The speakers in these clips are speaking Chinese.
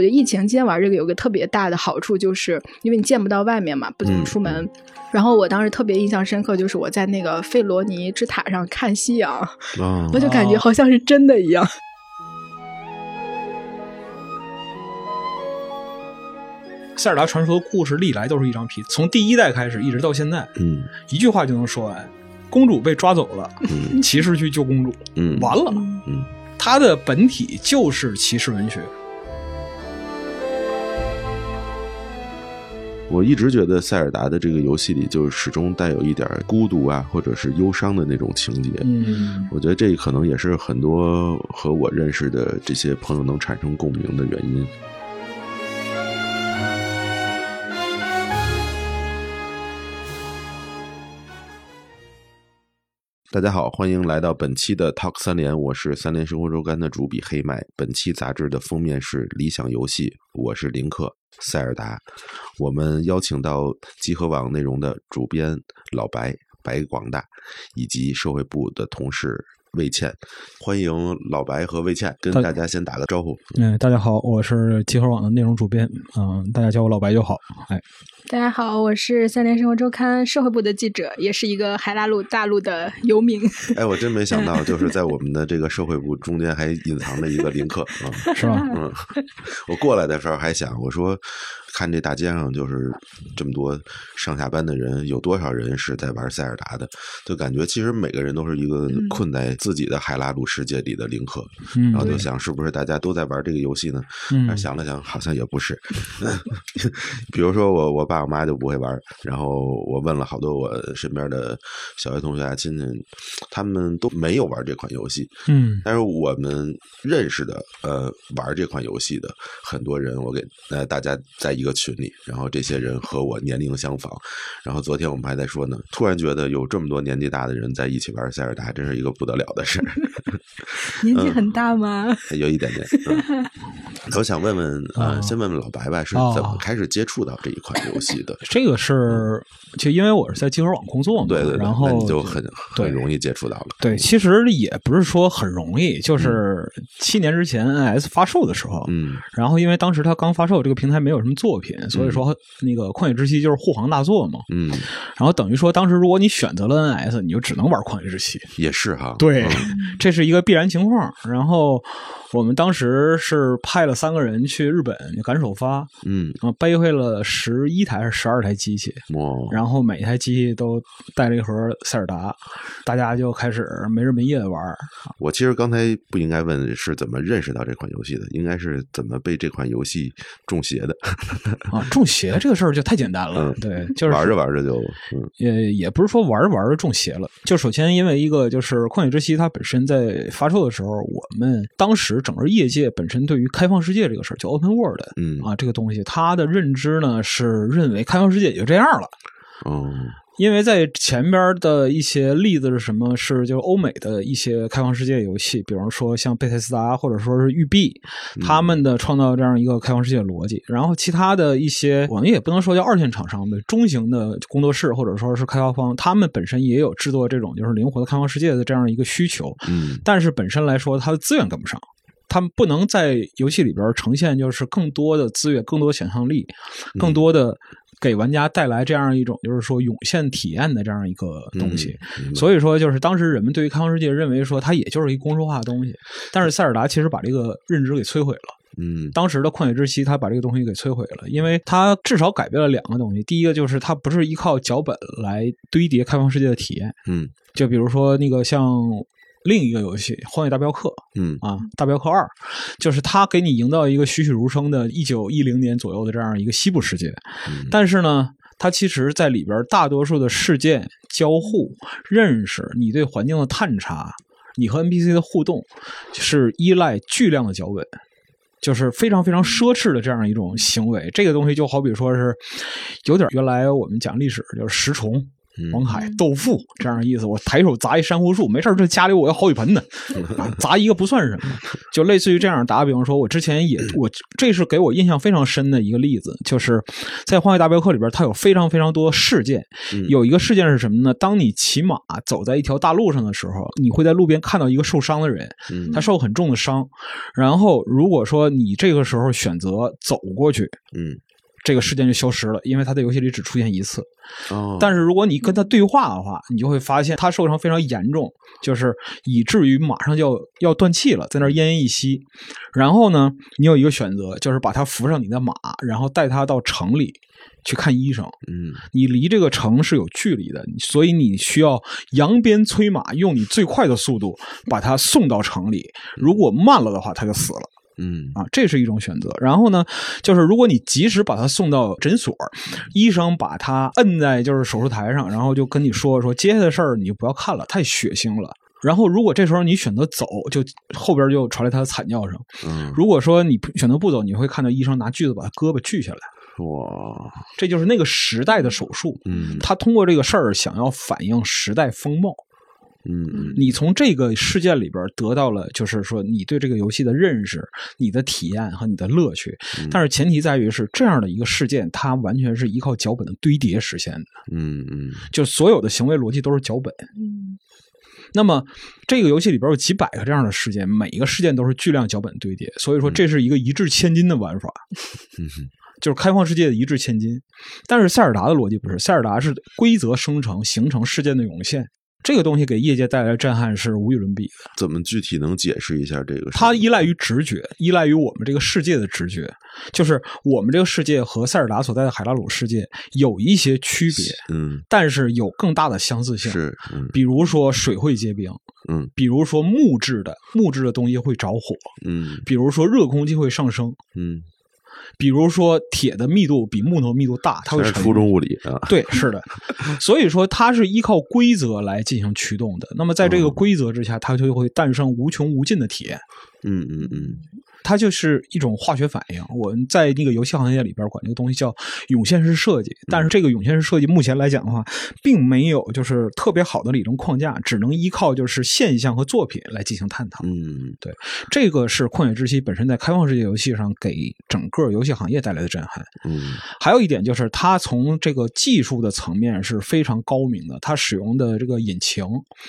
我觉得疫情期间玩这个有个特别大的好处，就是因为你见不到外面嘛，不怎么出门。然后我当时特别印象深刻，就是我在那个费罗尼之塔上看夕阳，我就感觉好像是真的一样。塞尔达传说的故事历来都是一张皮，从第一代开始一直到现在，嗯，一句话就能说完：公主被抓走了，骑士去救公主，嗯，完了，嗯，它的本体就是骑士文学。我一直觉得塞尔达的这个游戏里，就是始终带有一点孤独啊，或者是忧伤的那种情节。嗯，我觉得这可能也是很多和我认识的这些朋友能产生共鸣的原因。大家好，欢迎来到本期的 Talk 三联，我是三联生活周刊的主笔黑麦。本期杂志的封面是理想游戏，我是林克塞尔达。我们邀请到集合网内容的主编老白白广大，以及社会部的同事魏倩。欢迎老白和魏倩跟大家先打个招呼。嗯，大家好，我是集合网的内容主编，嗯，大家叫我老白就好。哎。大家好，我是三联生活周刊社会部的记者，也是一个海拉鲁大陆的游民。哎，我真没想到，就是在我们的这个社会部中间还隐藏着一个林克啊，是吧？嗯，我过来的时候还想，我说看这大街上就是这么多上下班的人，有多少人是在玩塞尔达的？就感觉其实每个人都是一个困在自己的海拉鲁世界里的林克。然后就想，是不是大家都在玩这个游戏呢？嗯，想了想，好像也不是。比如说我我爸。我妈就不会玩，然后我问了好多我身边的小学同学啊、亲戚，他们都没有玩这款游戏。嗯，但是我们认识的呃玩这款游戏的很多人，我给呃大家在一个群里，然后这些人和我年龄相仿。然后昨天我们还在说呢，突然觉得有这么多年纪大的人在一起玩塞尔达，真是一个不得了的事儿。年纪很大吗？有一点点。我想问问啊，先问问老白白是怎么开始接触到这一款游戏的？这个是就因为我是在集合网工作嘛，对对，然后你就很很容易接触到了。对，其实也不是说很容易，就是七年之前 NS 发售的时候，嗯，然后因为当时它刚发售，这个平台没有什么作品，所以说那个《旷野之息》就是护航大作嘛，嗯，然后等于说当时如果你选择了 NS，你就只能玩《旷野之息》，也是哈，对，这是一个必然情况。然后我们当时是派了三个人去日本赶首发，嗯，啊，背回了十一台还是十二台机器，然后每一台机器都带了一盒塞尔达，大家就开始没日没夜的玩。我其实刚才不应该问是怎么认识到这款游戏的，应该是怎么被这款游戏中邪的啊？中邪这个事儿就太简单了，对，就是玩着玩着就，也也不是说玩着玩着中邪了，就首先因为一个就是《旷野之息》它本身在发售的时候，我们当时整个业界本身对于开放世界这个事儿，叫 Open World，嗯啊，这个东西它的认知呢是认为开放世界也就这样了，哦。因为在前边的一些例子是什么？是就是欧美的一些开放世界游戏，比方说像贝塞斯达或者说是育碧，他们的创造这样一个开放世界逻辑。然后其他的一些，我们也不能说叫二线厂商的中型的工作室或者说是开发方，他们本身也有制作这种就是灵活的开放世界的这样一个需求。嗯，但是本身来说，它的资源跟不上，他们不能在游戏里边呈现就是更多的资源、更多想象力、更多的。给玩家带来这样一种就是说涌现体验的这样一个东西，所以说就是当时人们对于开放世界认为说它也就是一公式化的东西，但是塞尔达其实把这个认知给摧毁了。嗯，当时的旷野之息他把这个东西给摧毁了，因为他至少改变了两个东西，第一个就是它不是依靠脚本来堆叠开放世界的体验，嗯，就比如说那个像。另一个游戏《荒野大镖客》，嗯啊，《大镖客二》，就是它给你营造一个栩栩如生的1910年左右的这样一个西部世界，但是呢，它其实在里边大多数的事件交互、认识、你对环境的探查、你和 NPC 的互动，是依赖巨量的脚本，就是非常非常奢侈的这样一种行为。这个东西就好比说是有点原来我们讲历史就是食虫。王凯豆腐这样的意思。我抬手砸一珊瑚树，没事这家里我有好几盆呢，砸一个不算什么，就类似于这样。打个比方说，我之前也 我这是给我印象非常深的一个例子，就是在《荒野大镖客》里边，它有非常非常多事件。有一个事件是什么呢？当你骑马走在一条大路上的时候，你会在路边看到一个受伤的人，他受很重的伤。然后如果说你这个时候选择走过去，嗯。这个事件就消失了，因为他在游戏里只出现一次。哦，但是如果你跟他对话的话，你就会发现他受伤非常严重，就是以至于马上就要要断气了，在那奄奄一息。然后呢，你有一个选择，就是把他扶上你的马，然后带他到城里去看医生。嗯，你离这个城是有距离的，所以你需要扬鞭催马，用你最快的速度把他送到城里。如果慢了的话，他就死了。嗯啊，这是一种选择。然后呢，就是如果你及时把他送到诊所，医生把他摁在就是手术台上，然后就跟你说说接下来的事儿，你就不要看了，太血腥了。然后如果这时候你选择走，就后边就传来他的惨叫声。嗯，如果说你选择不走，你会看到医生拿锯子把他胳膊锯下来。哇，这就是那个时代的手术。嗯，他通过这个事儿想要反映时代风貌。嗯，你从这个事件里边得到了，就是说你对这个游戏的认识、你的体验和你的乐趣。但是前提在于是这样的一个事件，它完全是依靠脚本的堆叠实现的。嗯嗯，就所有的行为逻辑都是脚本。嗯，那么这个游戏里边有几百个这样的事件，每一个事件都是巨量脚本堆叠，所以说这是一个一掷千金的玩法。嗯 就是开放世界的一掷千金。但是塞尔达的逻辑不是，塞尔达是规则生成、形成事件的涌现。这个东西给业界带来的震撼是无与伦比的。怎么具体能解释一下这个？它依赖于直觉，依赖于我们这个世界的直觉。就是我们这个世界和塞尔达所在的海拉鲁世界有一些区别，嗯，但是有更大的相似性。是，嗯，比如说水会结冰，嗯，比如说木质的木质的东西会着火，嗯，比如说热空气会上升，嗯。比如说，铁的密度比木头密度大，它会沉初中物理啊。对，是的。所以说，它是依靠规则来进行驱动的。那么，在这个规则之下，它就会诞生无穷无尽的铁。嗯嗯嗯。它就是一种化学反应。我们在那个游戏行业里边管这个东西叫涌现式设计，但是这个涌现式设计目前来讲的话，并没有就是特别好的理论框架，只能依靠就是现象和作品来进行探讨。嗯，对，这个是旷野之息本身在开放世界游戏上给整个游戏行业带来的震撼。嗯，还有一点就是它从这个技术的层面是非常高明的，它使用的这个引擎，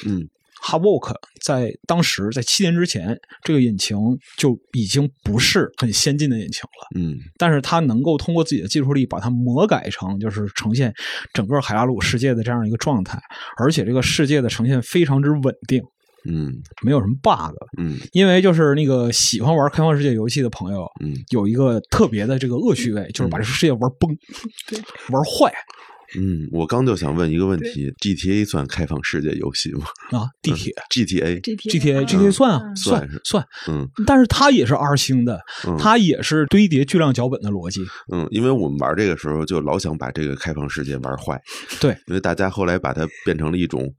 嗯。H a v o k 在当时，在七年之前，这个引擎就已经不是很先进的引擎了。嗯，但是它能够通过自己的技术力把它魔改成，就是呈现整个海拉鲁世界的这样一个状态，而且这个世界的呈现非常之稳定。嗯，没有什么 bug。嗯，因为就是那个喜欢玩开放世界游戏的朋友，嗯，有一个特别的这个恶趣味，就是把这个世界玩崩，玩坏。嗯，我刚就想问一个问题：GTA 算开放世界游戏吗？啊，地铁，GTA，GTA，GTA 算啊，算算，嗯，但是它也是 R 星的，它也是堆叠巨量脚本的逻辑。嗯，因为我们玩这个时候就老想把这个开放世界玩坏，对，因为大家后来把它变成了一种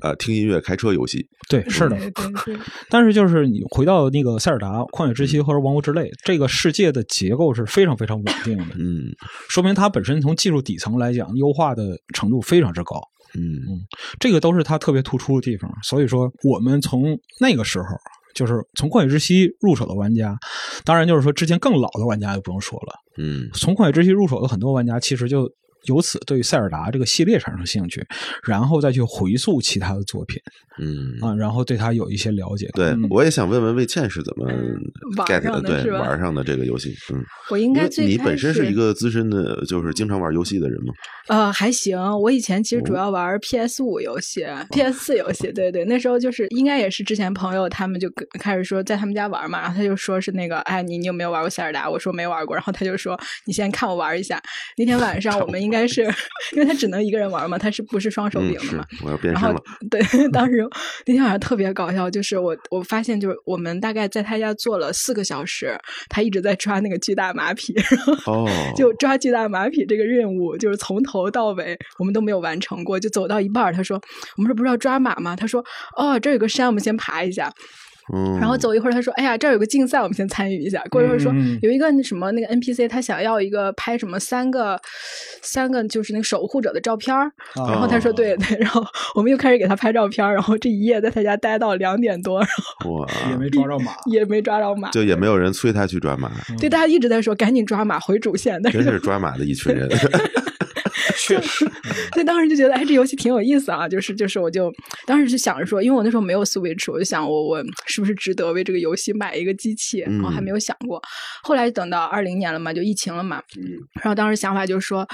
呃听音乐开车游戏。对，是的，但是就是你回到那个塞尔达、旷野之息或者王国之泪，这个世界的结构是非常非常稳定的，嗯，说明它本身从技术底层来讲优化的程度非常之高，嗯嗯，这个都是它特别突出的地方。所以说，我们从那个时候，就是从旷野之息入手的玩家，当然就是说之前更老的玩家就不用说了，嗯，从旷野之息入手的很多玩家，其实就。由此对塞尔达这个系列产生兴趣，然后再去回溯其他的作品，嗯啊，然后对他有一些了解。对，我也想问问魏倩是怎么 get 的，对玩上的这个游戏。嗯，我应该你本身是一个资深的，就是经常玩游戏的人吗？呃，还行。我以前其实主要玩 PS 五游戏、PS 四游戏。对对，那时候就是应该也是之前朋友他们就开始说在他们家玩嘛，然后他就说是那个，哎，你你有没有玩过塞尔达？我说没玩过，然后他就说你先看我玩一下。那天晚上我们应该是因为他只能一个人玩嘛，他是不是双手柄的嘛？我要变身了。对，当时那天晚上特别搞笑，就是我我发现就是我们大概在他家坐了四个小时，他一直在抓那个巨大马匹，哦，就抓巨大马匹这个任务，就是从头到尾我们都没有完成过，就走到一半他说：“我们这不是要抓马吗？”他说：“哦，这有个山，我们先爬一下。”然后走一会儿，他说：“哎呀，这儿有个竞赛，我们先参与一下。”过一会儿说有一个什么那个 NPC，他想要一个拍什么三个三个就是那个守护者的照片然后他说：“对对。”然后我们又开始给他拍照片然后这一夜在他家待到两点多，然后，也没抓着马，也没抓着马，就也没有人催他去抓马。对，大家一直在说赶紧抓马回主线，但是真是抓马的一群人。确 实，所以当时就觉得，哎，这游戏挺有意思啊！就是就是，我就当时就想着说，因为我那时候没有 Switch，我就想我我是不是值得为这个游戏买一个机器？然后还没有想过。后来等到二零年了嘛，就疫情了嘛。然后当时想法就是说，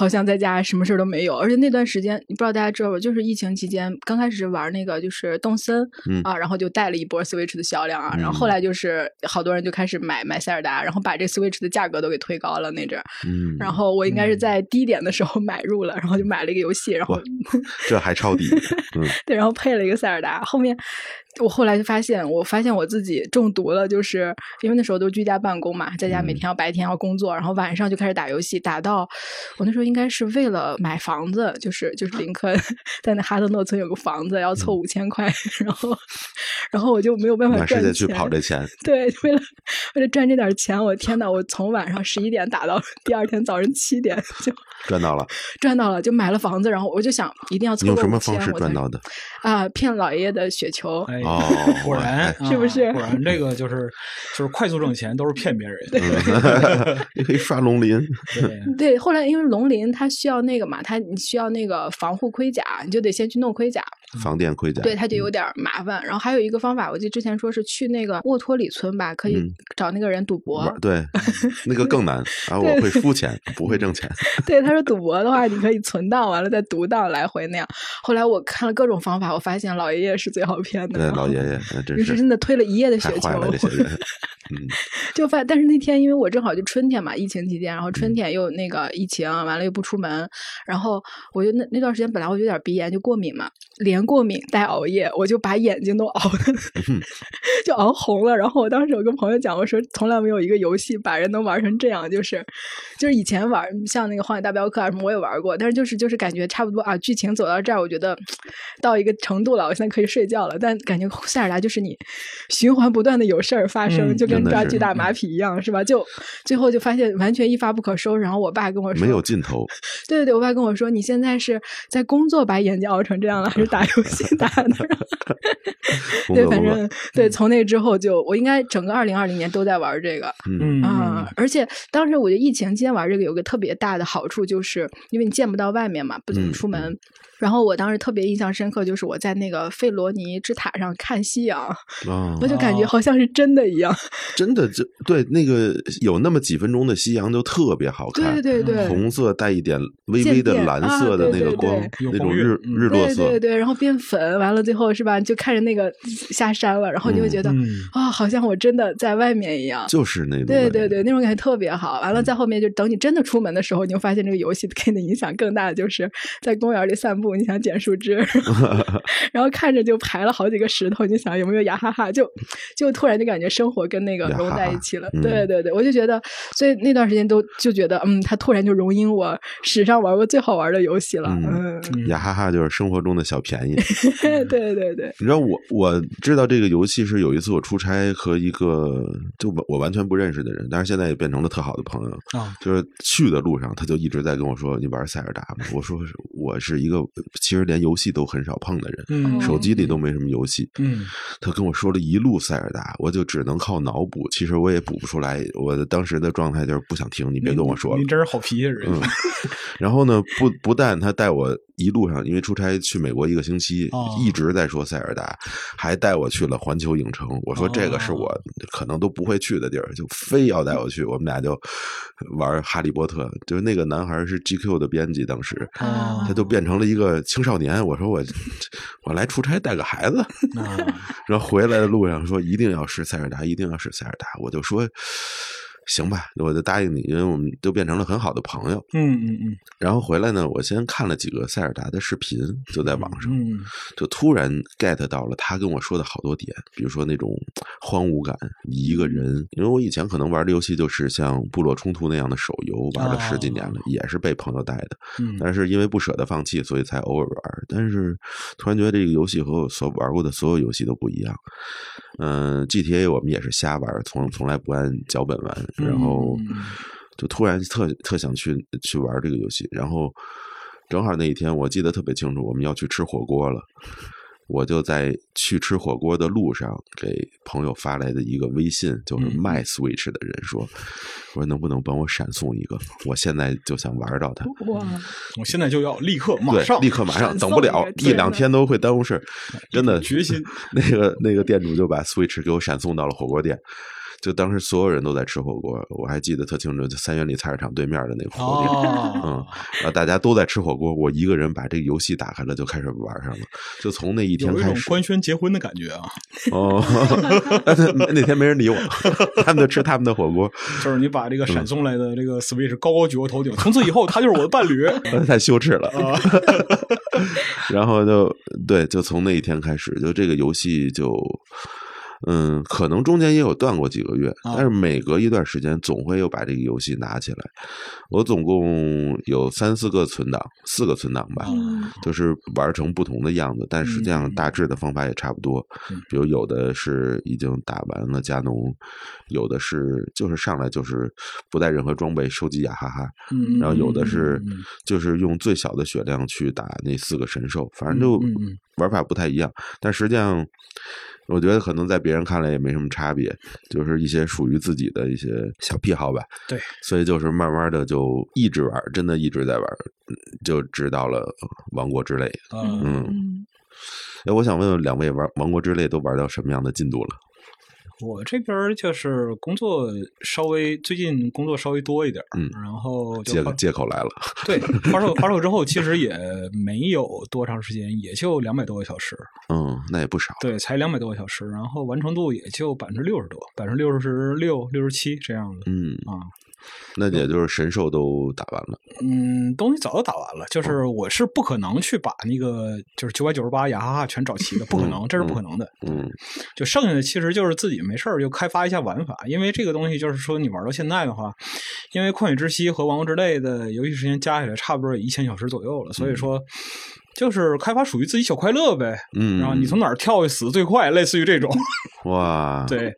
好像在家什么事都没有，而且那段时间，你不知道大家知道不？就是疫情期间，刚开始玩那个就是动森啊，然后就带了一波 Switch 的销量啊。然后后来就是好多人就开始买买塞尔达，然后把这 Switch 的价格都给推高了那阵儿。嗯。然后我应该是在低点的时候买入了，然后就买了一个游戏，然后这还抄底，嗯，对，然后配了一个塞尔达。后面我后来就发现，我发现我自己中毒了，就是因为那时候都居家办公嘛，在家每天要白天要工作，然后晚上就开始打游戏，打到我那时候应该是为了买房子，就是就是林肯在那哈德诺村有个房子要凑五千块，然后然后我就没有办法赚钱，去跑这钱，对，为了为了赚这点钱，我天呐，我从晚上十一点打到第二天早上七点就赚到了。赚到了，就买了房子，然后我就想一定要凑够钱。用什么方式赚到的？啊，骗老爷爷的雪球。哦，果然是不是？果然这个就是就是快速挣钱，都是骗别人。你可以刷龙鳞。对，后来因为龙鳞它需要那个嘛，它你需要那个防护盔甲，你就得先去弄盔甲。防电盔甲。对，它就有点麻烦。然后还有一个方法，我记得之前说是去那个沃托里村吧，可以找那个人赌博。对，那个更难然后！我会输钱，不会挣钱。对，他说赌博的话，你可以存档，完了再读档来回那样。后来我看了各种方法，我发现老爷爷是最好骗的。对，老爷爷真是真的推了一夜的雪球。嗯，就发，但是那天因为我正好就春天嘛，疫情期间，然后春天又那个疫情，完了又不出门，然后我就那那段时间本来我有点鼻炎，就过敏嘛，连过敏带熬夜，我就把眼睛都熬的 就熬红了。然后我当时有跟朋友讲，我说从来没有一个游戏把人能玩成这样，就是就是以前玩像那个《荒野大镖客》啊什么我也玩过，但是就是就是感觉差不多啊，剧情走到这儿，我觉得到一个程度了，我现在可以睡觉了。但感觉塞尔达就是你循环不断的有事儿发生，就跟。抓巨大马匹一样是吧？就最后就发现完全一发不可收拾。然后我爸跟我说没有尽头。对对对，我爸跟我说，你现在是在工作把眼睛熬成这样了，还是打游戏打的？对，反正对，从那之后就我应该整个二零二零年都在玩这个。嗯啊，而且当时我觉得疫情期间玩这个有个特别大的好处，就是因为你见不到外面嘛，不怎么出门。然后我当时特别印象深刻，就是我在那个费罗尼之塔上看夕阳，我就感觉好像是真的一样。真的，就对那个有那么几分钟的夕阳，就特别好看。对对对，红色带一点微微的蓝色的那个光，那种日日落色。对对，然后变粉，完了最后是吧？就看着那个 下山了，然后你会觉得啊，好像我真的在外面一样。就是那种。对对对，那种感觉特别好。完了，在后面就等你真的出门的时候，你会发现这个游戏给你的影响更大的就是在公园里散步。你想捡树枝，然后看着就排了好几个石头，你想有没有牙哈哈？就就突然就感觉生活跟那个融在一起了。对对对，我就觉得，所以那段时间都就觉得，嗯，他突然就融进我史上玩过最好玩的游戏了。嗯，牙哈哈就是生活中的小便宜。对对对，你知道我我知道这个游戏是有一次我出差和一个就我完全不认识的人，但是现在也变成了特好的朋友啊。就是去的路上，他就一直在跟我说：“你玩塞尔达吗？”我说：“我是一个。”其实连游戏都很少碰的人，手机里都没什么游戏。嗯，他跟我说了一路塞尔达，我就只能靠脑补。其实我也补不出来。我当时的状态就是不想听，你别跟我说了。你真是好脾气人。然后呢，不不但他带我一路上，因为出差去美国一个星期，一直在说塞尔达，还带我去了环球影城。我说这个是我可能都不会去的地儿，就非要带我去。我们俩就玩哈利波特。就是那个男孩是 GQ 的编辑，当时他就变成了一个。青少年，我说我 我来出差带个孩子，然后回来的路上说一定要试塞尔达，一定要试塞尔达，我就说。行吧，我就答应你，因为我们都变成了很好的朋友。嗯嗯嗯。然后回来呢，我先看了几个塞尔达的视频，就在网上，嗯，就突然 get 到了他跟我说的好多点，比如说那种荒芜感，一个人。因为我以前可能玩的游戏就是像部落冲突那样的手游，玩了十几年了，也是被朋友带的。嗯。但是因为不舍得放弃，所以才偶尔玩。但是突然觉得这个游戏和我所玩过的所有游戏都不一样。嗯，GTA 我们也是瞎玩，从从来不按脚本玩，然后就突然特特想去去玩这个游戏，然后正好那一天我记得特别清楚，我们要去吃火锅了。我就在去吃火锅的路上，给朋友发来的一个微信，就是卖 Switch 的人说：“我说能不能帮我闪送一个？我现在就想玩到它。哇！我现在就要立刻马上，立刻马上，等不了一两天都会耽误事真的决心。那个那个店主就把 Switch 给我闪送到了火锅店。”就当时所有人都在吃火锅，我还记得特清楚，就三元里菜市场对面的那个火锅店，嗯，啊，大家都在吃火锅，我一个人把这个游戏打开了，就开始玩上了。就从那一天开始，官宣结婚的感觉啊！哦，那天没人理我，他们就吃他们的火锅。就是你把这个闪送来的这个 Switch 高高举过头顶，从此以后他就是我的伴侣，太羞耻了。然后就对，就从那一天开始，就这个游戏就。嗯，可能中间也有断过几个月，但是每隔一段时间总会又把这个游戏拿起来。我总共有三四个存档，四个存档吧，就是玩成不同的样子，但实际上大致的方法也差不多。比如有的是已经打完了加农，有的是就是上来就是不带任何装备收集雅哈哈，然后有的是就是用最小的血量去打那四个神兽，反正就玩法不太一样，但实际上。我觉得可能在别人看来也没什么差别，就是一些属于自己的一些小癖好吧。对，所以就是慢慢的就一直玩，真的一直在玩，就知道了《王国之泪》。嗯，哎，我想问问两位，玩《王国之泪》都玩到什么样的进度了？我这边就是工作稍微最近工作稍微多一点，嗯，然后借借口来了。对，发售发售之后，其实 也没有多长时间，也就两百多个小时。嗯，那也不少。对，才两百多个小时，然后完成度也就百分之六十多，百分之六十六、六十七这样的。嗯啊。那也就是神兽都打完了，嗯，东西早就打完了。就是我是不可能去把那个就是九百九十八雅哈哈全找齐的，不可能，这是不可能的。嗯，就剩下的其实就是自己没事儿就开发一下玩法，因为这个东西就是说你玩到现在的话，因为旷野之息和王国之泪的游戏时间加起来差不多也一千小时左右了，所以说。就是开发属于自己小快乐呗，嗯，然后你从哪儿跳死最快，类似于这种，哇，对，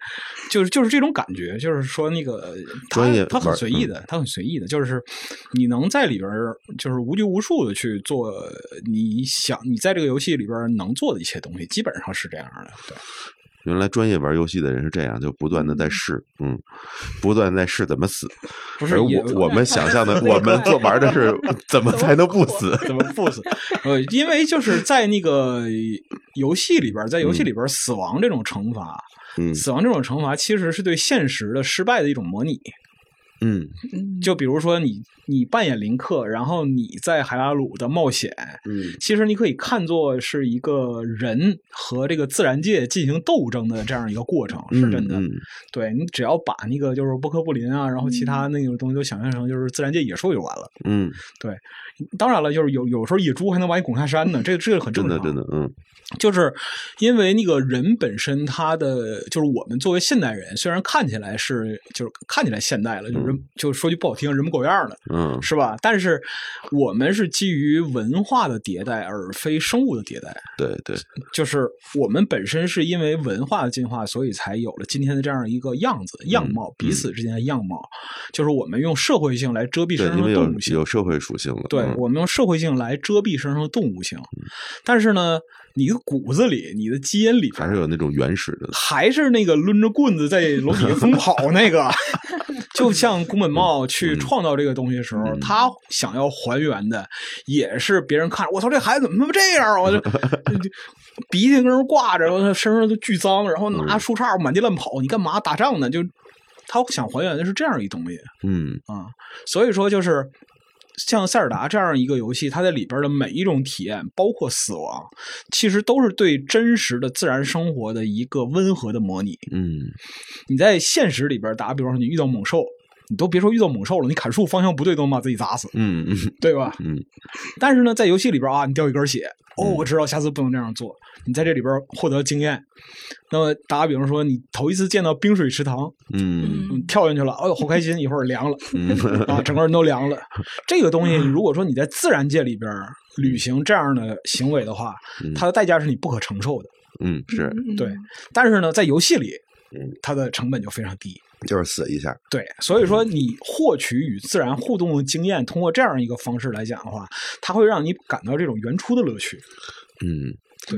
就是就是这种感觉，就是说那个他，他很随意的，他很随意的，就是你能在里边就是无拘无束的去做你想你在这个游戏里边能做的一些东西，基本上是这样的，对。原来专业玩游戏的人是这样，就不断的在试，嗯，不断在试怎么死。不是我我 们想象的，我们做玩的是 怎么才能不死，怎么不死？呃，因为就是在那个游戏里边，在游戏里边死亡这种惩罚，嗯，死亡这种惩罚其实是对现实的失败的一种模拟。嗯，就比如说你你扮演林克，然后你在海拉鲁的冒险，嗯，其实你可以看作是一个人和这个自然界进行斗争的这样一个过程，是真的。对你只要把那个就是波克布林啊，然后其他那种东西都想象成就是自然界野兽就完了。嗯，对。当然了，就是有有时候野猪还能把你拱下山呢，这个这个很正常。真的，真的，嗯。就是因为那个人本身，他的就是我们作为现代人，虽然看起来是就是看起来现代了，就是就说句不好听，人模狗样的，嗯，是吧？但是我们是基于文化的迭代，而非生物的迭代。对对，就是我们本身是因为文化的进化，所以才有了今天的这样一个样子、样貌，彼此之间的样貌。就是我们用社会性来遮蔽身上的动物性，有社会属性了。对，我们用社会性来遮蔽身上的动物性。但是呢？你的骨子里，你的基因里还是有那种原始的，还是那个抡着棍子在楼底下疯 跑那个，就像宫本茂去创造这个东西的时候，他想要还原的也是别人看，我操，这孩子怎么他妈这样？我就 鼻涕跟人挂着，他身上都巨脏，然后拿树杈满地乱跑，你干嘛打仗呢？就他想还原的是这样一东西，嗯啊，所以说就是。像塞尔达这样一个游戏，它在里边的每一种体验，包括死亡，其实都是对真实的自然生活的一个温和的模拟。嗯，你在现实里边打，比方说你遇到猛兽，你都别说遇到猛兽了，你砍树方向不对都能把自己砸死。嗯嗯，对吧？嗯。但是呢，在游戏里边啊，你掉一根血，哦，我知道下次不能这样做。你在这里边获得经验。那么打个比方说，你头一次见到冰水池塘，嗯，跳进去了，哎呦，好开心！一会儿凉了，啊，整个人都凉了。这个东西，如果说你在自然界里边履行这样的行为的话，它的代价是你不可承受的。嗯，是对。但是呢，在游戏里，嗯，它的成本就非常低，就是死一下。对，所以说你获取与自然互动的经验，通过这样一个方式来讲的话，它会让你感到这种原初的乐趣。嗯。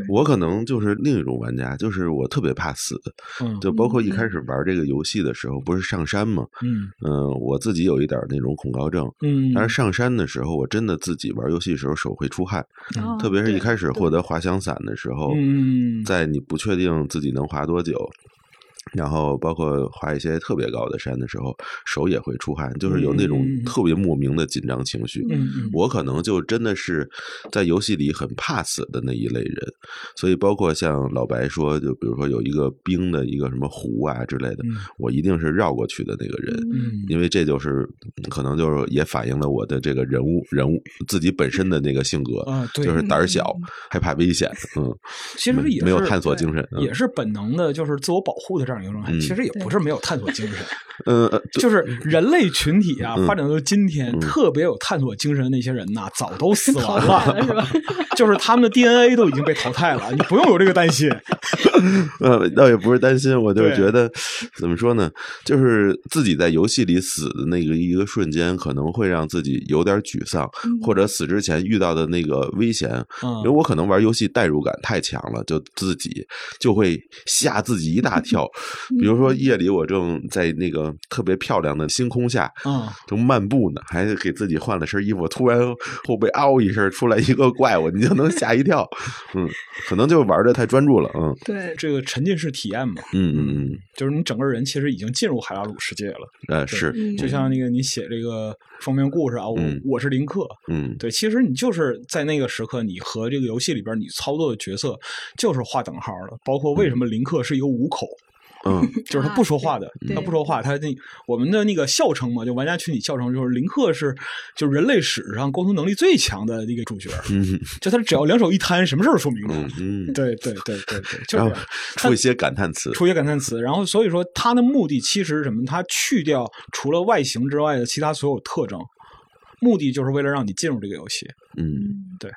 我可能就是另一种玩家，就是我特别怕死，嗯就包括一开始玩这个游戏的时候，不是上山吗？嗯嗯，我自己有一点那种恐高症，嗯，但是上山的时候，我真的自己玩游戏的时候手会出汗，特别是一开始获得滑翔伞的时候，在你不确定自己能滑多久。然后包括滑一些特别高的山的时候，手也会出汗，就是有那种特别莫名的紧张情绪。我可能就真的是在游戏里很怕死的那一类人，所以包括像老白说，就比如说有一个冰的一个什么湖啊之类的，我一定是绕过去的那个人，因为这就是可能就是也反映了我的这个人物人物自己本身的那个性格，就是胆小，害怕危险。嗯，其实也没有探索精神，也是本能的，就是自我保护的这样。其实也不是没有探索精神，嗯，就是人类群体啊，发展到今天，特别有探索精神的那些人呐，早都死 亡了，是吧？就是他们的 DNA 都已经被淘汰了，你不用有这个担心。呃，倒也不是担心，我就是觉得，怎么说呢？就是自己在游戏里死的那个一个瞬间，可能会让自己有点沮丧，或者死之前遇到的那个危险，因为我可能玩游戏代入感太强了，就自己就会吓自己一大跳。比如说夜里我正在那个特别漂亮的星空下，嗯，正漫步呢，还给自己换了身衣服，突然后背嗷一声出来一个怪物，你就能吓一跳。嗯，可能就玩的太专注了。嗯，对，这个沉浸式体验嘛。嗯嗯嗯，就是你整个人其实已经进入海拉鲁世界了。呃，是，就像那个你写这个封面故事啊，我我是林克。嗯，对，其实你就是在那个时刻，你和这个游戏里边你操作的角色就是划等号的，包括为什么林克是一个五口。嗯，就是他不说话的，他不说话，他那我们的那个笑称嘛，就玩家群体笑称，就是林克是就是人类史上沟通能力最强的那个主角，嗯，就他只要两手一摊，什么事儿说明白，嗯，对对对对对，就是出一些感叹词，出一些感叹词，然后所以说他的目的其实是什么？他去掉除了外形之外的其他所有特征，目的就是为了让你进入这个游戏，嗯，对。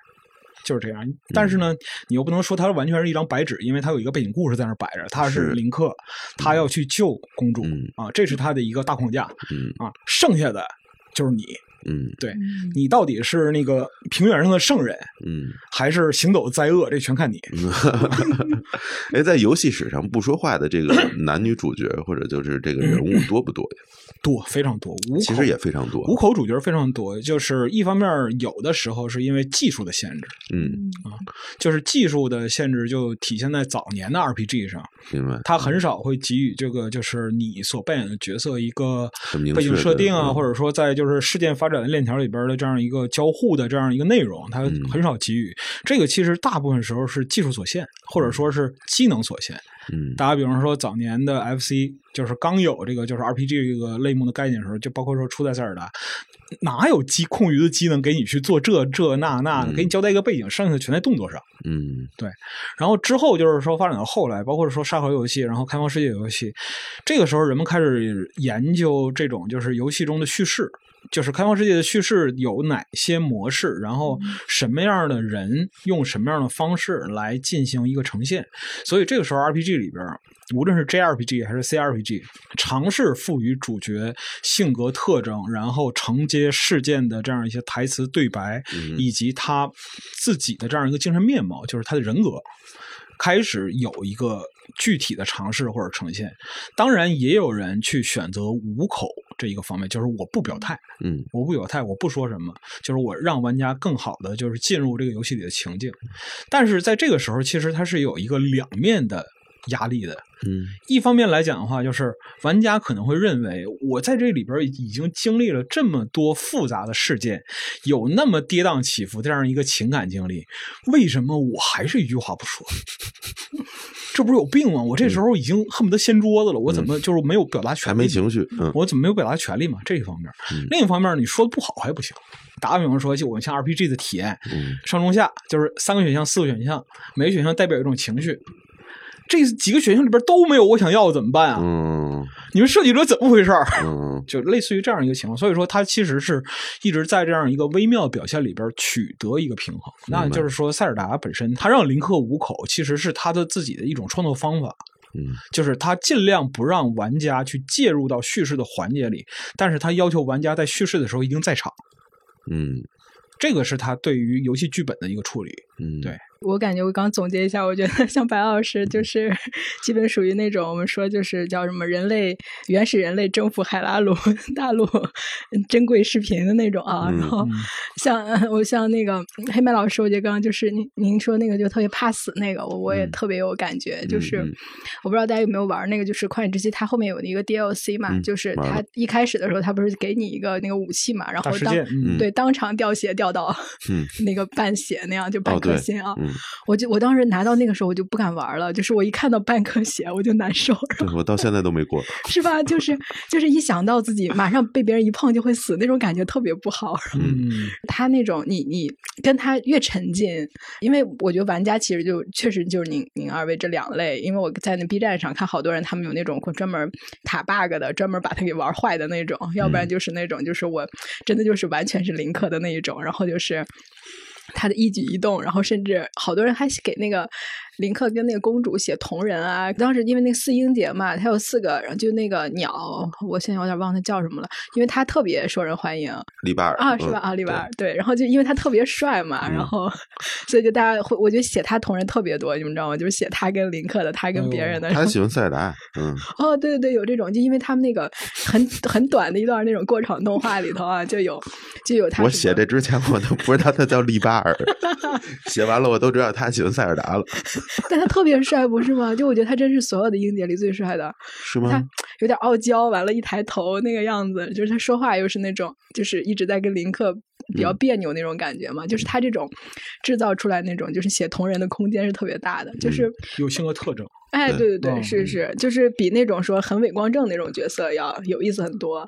就是这样，但是呢，你又不能说它完全是一张白纸，因为它有一个背景故事在那摆着。他是林克，他要去救公主啊，这是他的一个大框架。嗯啊，剩下的就是你。嗯，对你到底是那个平原上的圣人，嗯，还是行走灾厄，这全看你。哎，在游戏史上不说话的这个 男女主角或者就是这个人物多不多呀？多，非常多。五其实也非常多，五口主角非常多。就是一方面，有的时候是因为技术的限制，嗯啊，就是技术的限制就体现在早年的 RPG 上，明白？他很少会给予这个就是你所扮演的角色一个背景设定啊，或者说在就是事件发展的链条里边的这样一个交互的这样一个内容，它很少给予。这个其实大部分时候是技术所限，或者说是机能所限。嗯，大家比方说早年的 FC，就是刚有这个就是 RPG 这个类目的概念的时候，就包括说初代塞尔达，哪有机空余的机能给你去做这这那那的？给你交代一个背景，剩下的全在动作上。嗯，对。然后之后就是说发展到后来，包括说沙盒游戏，然后开放世界游戏，这个时候人们开始研究这种就是游戏中的叙事。就是开放世界的叙事有哪些模式，然后什么样的人用什么样的方式来进行一个呈现，所以这个时候 RPG 里边，无论是 JRPG 还是 CRPG，尝试赋予主角性格特征，然后承接事件的这样一些台词对白，以及他自己的这样一个精神面貌，就是他的人格。开始有一个具体的尝试或者呈现，当然也有人去选择无口这一个方面，就是我不表态，嗯，我不表态，我不说什么，就是我让玩家更好的就是进入这个游戏里的情境。但是在这个时候，其实它是有一个两面的。压力的，嗯，一方面来讲的话，就是玩家可能会认为，我在这里边已经经历了这么多复杂的事件，有那么跌宕起伏这样一个情感经历，为什么我还是一句话不说？这不是有病吗？我这时候已经恨不得掀桌子了，我怎么就是没有表达权？还没情绪，嗯，我怎么没有表达权利嘛？这一方面，另一方面，你说的不好还不行。打个比方说，就我们像 RPG 的体验，上中下就是三个选项、四个选项，每个选项代表一种情绪。这几个选项里边都没有我想要的，怎么办啊？嗯，你们设计者怎么回事？嗯，就类似于这样一个情况。所以说，他其实是一直在这样一个微妙表现里边取得一个平衡。那就是说，塞尔达本身他让林克五口，其实是他的自己的一种创作方法。嗯，就是他尽量不让玩家去介入到叙事的环节里，但是他要求玩家在叙事的时候一定在场。嗯，这个是他对于游戏剧本的一个处理。嗯，对。我感觉我刚总结一下，我觉得 像白老师就是 基本属于那种我们说就是叫什么人类原始人类征服海拉鲁 大陆珍贵视频的那种啊。然后像我像那个黑麦老师，我觉得刚刚就是您您说那个就特别怕死那个，我我也特别有感觉。就是我不知道大家有没有玩那个，就是旷野之息，它后面有一个 DLC 嘛，就是它一开始的时候，它不是给你一个那个武器嘛，然后当对当场掉血掉到那个半血那样就半颗心啊。我就我当时拿到那个时候我就不敢玩了，就是我一看到半颗血我就难受。对，我到现在都没过。是吧？就是就是一想到自己马上被别人一碰就会死，那种感觉特别不好。嗯，他那种你你跟他越沉浸，因为我觉得玩家其实就确实就是您您二位这两类，因为我在那 B 站上看好多人他们有那种专门卡 bug 的，专门把它给玩坏的那种，要不然就是那种就是我真的就是完全是零氪的那一种，然后就是。他的一举一动，然后甚至好多人还给那个。林克跟那个公主写同人啊，当时因为那四英杰嘛，他有四个，然后就那个鸟，我现在有点忘他叫什么了，因为他特别受人欢迎。利巴尔啊，是吧？啊，利巴尔对，然后就因为他特别帅嘛，然后所以就大家会，我觉得写他同人特别多，你们知道吗？就是写他跟林克的，他跟别人的。他喜欢塞尔达，嗯。哦，对对对，有这种，就因为他们那个很很短的一段那种过场动画里头啊，就有就有他。我写这之前我都不知道他叫利巴尔，写完了我都知道他喜欢塞尔达了。但他特别帅，不是吗？就我觉得他真是所有的英姐里最帅的，是吗？他有点傲娇，完了，一抬头那个样子，就是他说话又是那种，就是一直在跟林克比较别扭那种感觉嘛。就是他这种制造出来那种，就是写同人的空间是特别大的，就是有性格特征。哎，对对对，是是，就是比那种说很伪光正那种角色要有意思很多。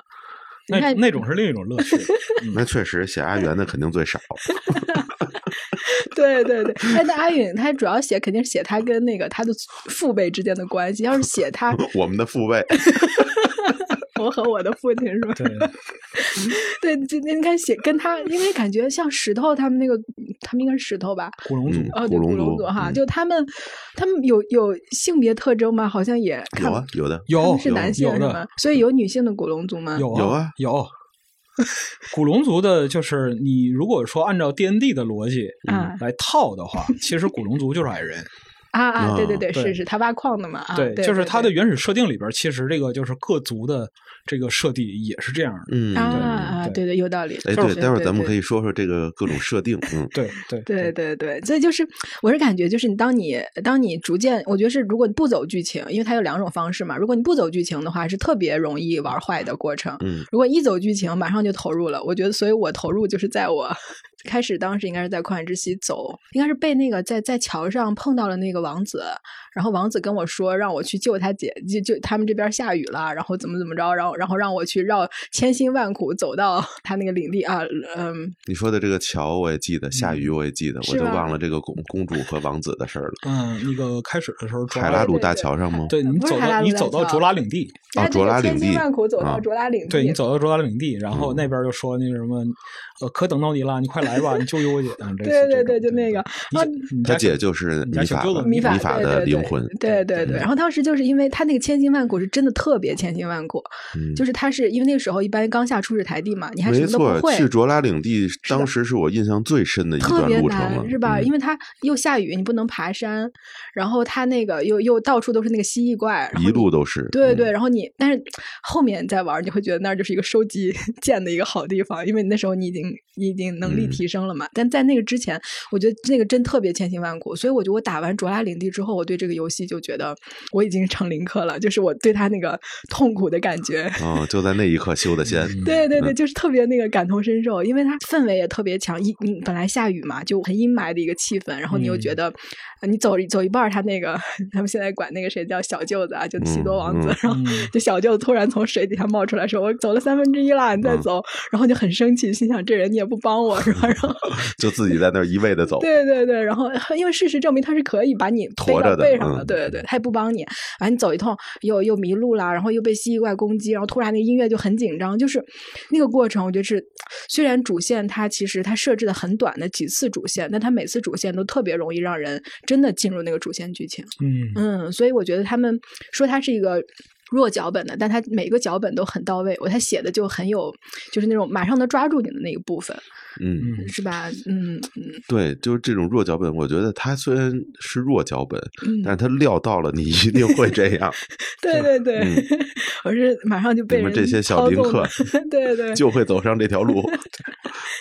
那那种是另一种乐趣。那确实写阿元的肯定最少。对对对，哎，那阿允他主要写肯定是写他跟那个他的父辈之间的关系。要是写他，我们的父辈，我和我的父亲是吧？对，对，今天你看写跟他，因为感觉像石头他们那个，他们应该是石头吧？古龙族哦，对，古龙族哈，就他们，他们有有性别特征吗？好像也有啊，有的有是男性是吗？所以有女性的古龙族吗？有有啊，有。古龙族的，就是你如果说按照 D N D 的逻辑来套的话，其实古龙族就是矮人啊啊，对对对，是是，他挖矿的嘛啊，对，就是他的原始设定里边，其实这个就是各族的。这个设定也是这样的，嗯啊啊，对对，有道理。哎，对，待会儿咱们可以说说这个各种设定，嗯，对对对对对，所以就是我是感觉，就是你当你当你逐渐，我觉得是如果你不走剧情，因为它有两种方式嘛，如果你不走剧情的话，是特别容易玩坏的过程。嗯，如果一走剧情，马上就投入了。我觉得，所以我投入就是在我开始当时应该是在旷野之息走，应该是被那个在在桥上碰到了那个王子，然后王子跟我说让我去救他姐，就就他们这边下雨了，然后怎么怎么着，然后。然后让我去绕千辛万苦走到 他那个领地啊，嗯。你说的这个桥我也记得，下雨我也记得，我就忘了这个公公主和王子的事儿了。嗯，那个开始的时候，海拉鲁大桥上吗？对你走到你走到卓拉领地啊，卓拉领地，千辛万苦走到卓拉领地。对你走到卓拉领地，然后那边就说那个什么，呃，可等到你了，你快来吧，你救救我姐。对对对，就那个，他姐就是米法米法的灵魂。对对对，然后当时就是因为他那个千辛万苦是真的特别千辛万苦。就是他是因为那个时候一般刚下初始台地嘛，你还什么都不会。去卓拉领地，当时是我印象最深的一段路程了，是吧？因为它又下雨，你不能爬山，然后他那个又又到处都是那个蜥蜴怪，一路都是。对对，然后你但是后面再玩，你会觉得那儿就是一个收集 剑的一个好地方，因为你那时候你已经你已经能力提升了嘛。但在那个之前，我觉得那个真特别千辛万苦，所以我觉得我打完卓拉领地之后，我对这个游戏就觉得我已经成林克了，就是我对他那个痛苦的感觉。哦，就在那一刻修的仙。对对对，就是特别那个感同身受，因为它氛围也特别强。一你本来下雨嘛，就很阴霾的一个气氛，然后你又觉得你走走一半，他那个 他们现在管那个谁叫小舅子啊，就西多王子，然后就小舅子突然从水底下冒出来说：“我走了三分之一了，你再走。”然后就很生气，心想这人你也不帮我是吧？然后 就自己在那儿一味的走。对对对，然后因为事实证明他是可以把你驮着背上的，嗯对对对，他也不帮你，完你走一通又又迷路了，然后又被蜥蜴怪攻击，然后突然那个音乐就很紧张，就是那个过程，我觉得是虽然主线它其实它设置的很短的几次主线，但它每次主线都特别容易让人真的进入那个主线剧情。嗯嗯，所以我觉得他们说它是一个弱脚本的，但它每个脚本都很到位，我他写的就很有，就是那种马上能抓住你的那一部分，嗯，嗯是吧？嗯嗯。对，就是这种弱脚本，我觉得他虽然是弱脚本，嗯，但是它料到了你一定会这样，对对对，嗯。我是马上就被人你们这些小林克 对对就会走上这条路。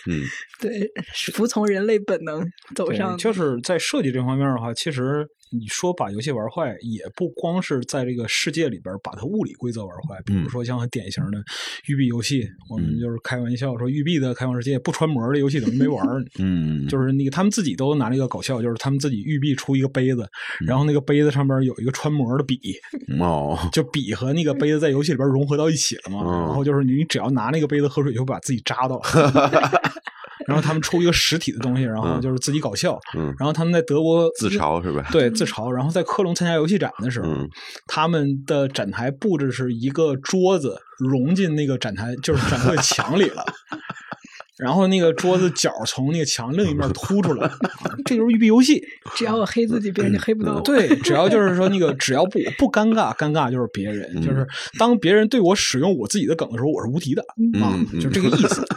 嗯。对，服从人类本能走上，就是在设计这方面的话，其实你说把游戏玩坏，也不光是在这个世界里边把它物理规则玩坏，比嗯。如说像很典型的育碧游戏，我们嗯。就是开玩笑说育碧的开放世界不穿模的游戏怎么没玩儿。嗯，就是那个他们自己都拿那个搞笑，就是他们自己育碧出一个杯子，嗯然后那个杯子上面有一个穿模的笔，哦，就笔和那个杯子在游戏里边融合到一起了嘛。嗯然后就是你只要拿那个杯子喝水，就会把自己扎到。然后他们出一个实体的东西，然后嗯就是自己搞笑。嗯，然后他们在德国自嘲是吧？对自嘲。然后在科隆参加游戏展的时候，嗯他们的展台布置是一个桌子融进那个展台，就是展会的墙里了。然后那个桌子角从那个墙另一面凸出来，啊这就是育碧游戏。只要我黑自己，别人就黑不到我。对，只要就是说那个，只要不不尴尬，尴尬就是别人。嗯就是当别人对我使用我自己的梗的时候，我是无敌的啊就这个意思。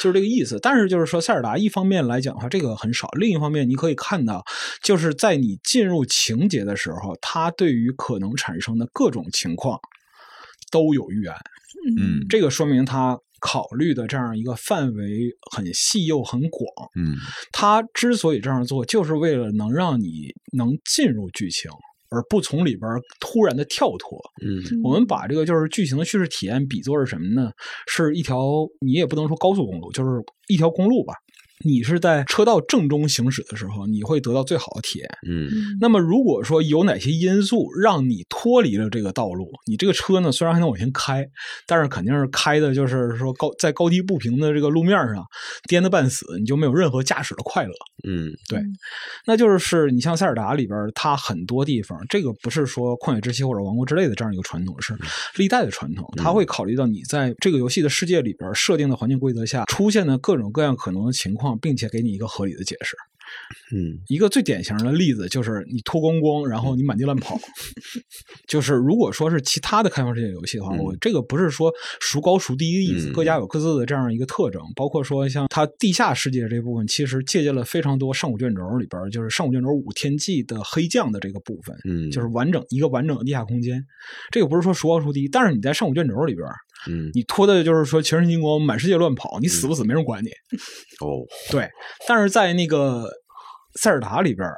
就是这个意思，但是就是说，塞尔达一方面来讲的话，这个很少；另一方面，你可以看到，就是在你进入情节的时候，它对于可能产生的各种情况都有预案。嗯这个说明它考虑的这样一个范围很细又很广。嗯他之所以这样做，就是为了能让你能进入剧情，而不从里边突然的跳脱。嗯我们把这个就是剧情的叙事体验比作是什么呢？是一条你也不能说高速公路，就是一条公路吧。你是在车道正中行驶的时候，你会得到最好的体验。嗯那么，如果说有哪些因素让你脱离了这个道路，你这个车呢虽然还能往前开，但是肯定是开的就是说高在高低不平的这个路面上颠得半死，你就没有任何驾驶的快乐。嗯对，那就是你像塞尔达里边，它很多地方，这个不是说旷野之息或者王国之类的这样一个传统，是历代的传统。它会考虑到你在这个游戏的世界里边设定的环境规则下出现的各种各样可能的情况，并且给你一个合理的解释。嗯一个最典型的例子就是你脱光光，然后你满地乱跑。就是如果说是其他的开放世界游戏的话，嗯我这个不是说孰高孰低的意思，嗯各家有各自的这样一个特征。包括说像它地下世界这部分，其实借鉴了非常多上古卷轴里边，就是上古卷轴五天际的黑将的这个部分，嗯，就是完整一个完整的地下空间。这个不是说孰高孰低，但是你在上古卷轴里边，嗯你拖的就是说全身金光，满世界乱跑，你死不死没人管你。哦 对，但是在那个塞尔达里边，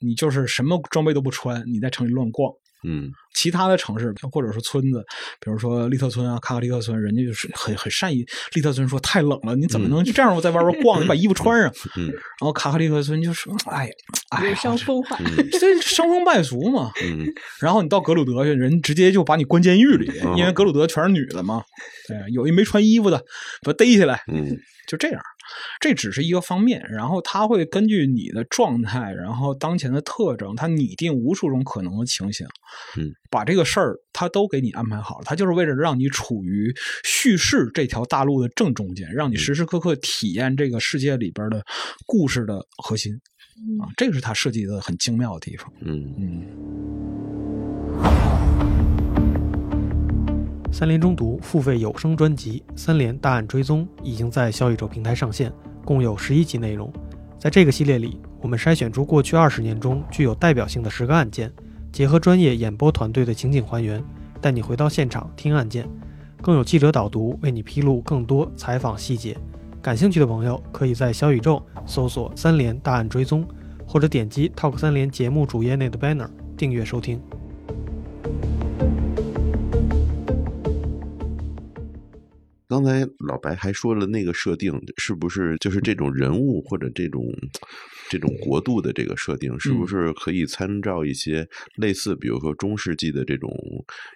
你就是什么装备都不穿，你在城里乱逛。嗯其他的城市或者说村子，比如说利特村啊、卡卡利特村，人家就是很很善意。利特村说太冷了，你怎么能就这样在外边 逛？你把衣服穿上。嗯然后卡卡利特村就说：“哎呀，哎有呀，伤风化。嗯这伤风败俗嘛。”嗯然后你到格鲁德去，人直接就把你关监狱里，嗯因为格鲁德全是女的嘛。对，有一没穿衣服的，把他逮起来。嗯就这样，这只是一个方面，然后它会根据你的状态，然后当前的特征，它拟定无数种可能的情形，嗯，把这个事儿它都给你安排好了，它就是为了让你处于叙事这条大路的正中间，让你时时刻刻体验这个世界里边的故事的核心啊，这个是它设计的很精妙的地方，嗯。嗯。三联中读付费有声专辑《三联大案追踪》已经在小宇宙平台上线，共有十一集内容。在这个系列里，我们筛选出过去二十年中具有代表性的十个案件，结合专业演播团队的情景还原，带你回到现场听案件，更有记者导读为你披露更多采访细节。感兴趣的朋友可以在小宇宙搜索“三联大案追踪”，或者点击 Talk 三联节目主页内的 banner 订阅收听。刚才老白还说了那个设定，是不是就是这种人物或者这种这种国度的这个设定，是不是可以参照一些类似，比如说中世纪的这种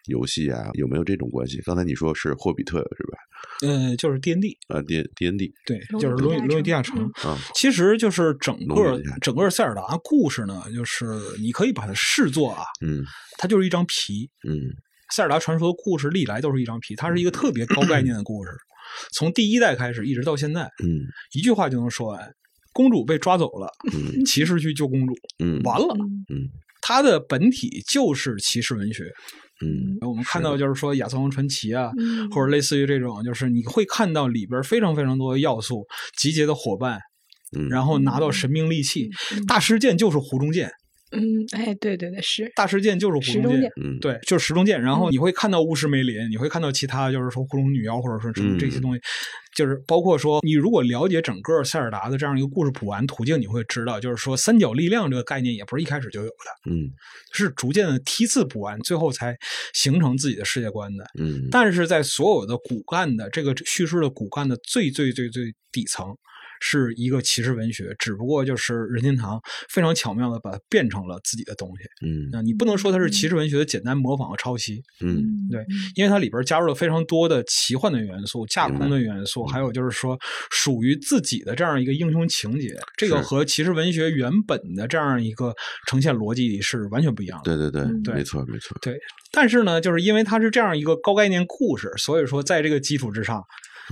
游戏啊？有没有这种关系？刚才你说是霍比特是吧？嗯，就是 D N D 啊，D D N D，对，就是《龙与龙与地下城》啊。其实就是整个整个塞尔达故事呢，就是你可以把它视作啊，嗯，它就是一张皮，嗯，塞尔达传说的故事历来都是一张皮，它是一个特别高概念的故事，从第一代开始一直到现在，嗯，一句话就能说完。公主被抓走了，骑士去救公主，嗯，完了，嗯，它的本体就是骑士文学，嗯，我们看到就是说亚瑟王传奇啊，或者类似于这种，就是你会看到里边非常非常多的要素，集结的伙伴，嗯，然后拿到神兵利器，大师剑就是湖中剑。嗯，哎，对对对，是大事件就是湖中剑，嗯，对，就是石中剑。然后你会看到巫师梅林，你会看到其他，就是说湖中女妖或者说什么这些东西，就是包括说你如果了解整个塞尔达的这样一个故事补完途径，你会知道，就是说三角力量这个概念也不是一开始就有的，嗯，是逐渐的梯次补完，最后才形成自己的世界观的。嗯，但是在所有的骨干的这个叙事的骨干的最最最最底层。是一个骑士文学，只不过就是任天堂非常巧妙的把它变成了自己的东西。嗯，那你不能说它是骑士文学的简单模仿和抄袭。嗯，对，因为它里边加入了非常多的奇幻的元素、架空的元素，还有就是说属于自己的这样一个英雄情节，这个和骑士文学原本的这样一个呈现逻辑是完全不一样的。对对对，对，没错没错。对，但是呢，就是因为它是这样一个高概念故事，所以说在这个基础之上，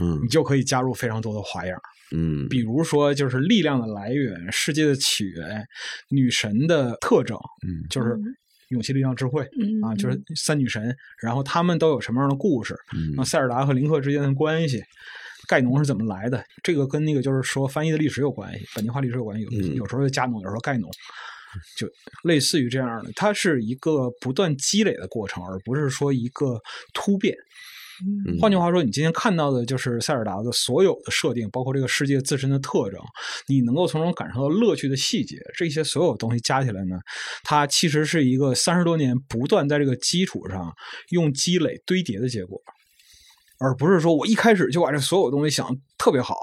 嗯，你就可以加入非常多的花样。嗯，比如说，就是力量的来源、世界的起源、女神的特征，嗯，就是勇气、力量、智慧，嗯啊，就是三女神，然后他们都有什么样的故事？嗯，那塞尔达和林克之间的关系，盖农是怎么来的？这个跟那个就是说翻译的历史有关系，本地化历史有关系，有有时候加农，有时候盖农，就类似于这样的，它是一个不断积累的过程，而不是说一个突变。换句话说，你今天看到的就是塞尔达的所有的设定，包括这个世界自身的特征，你能够从中感受到乐趣的细节，这些所有东西加起来呢，它其实是一个三十多年不断在这个基础上用积累堆叠的结果。而不是说我一开始就把这所有东西想特别好。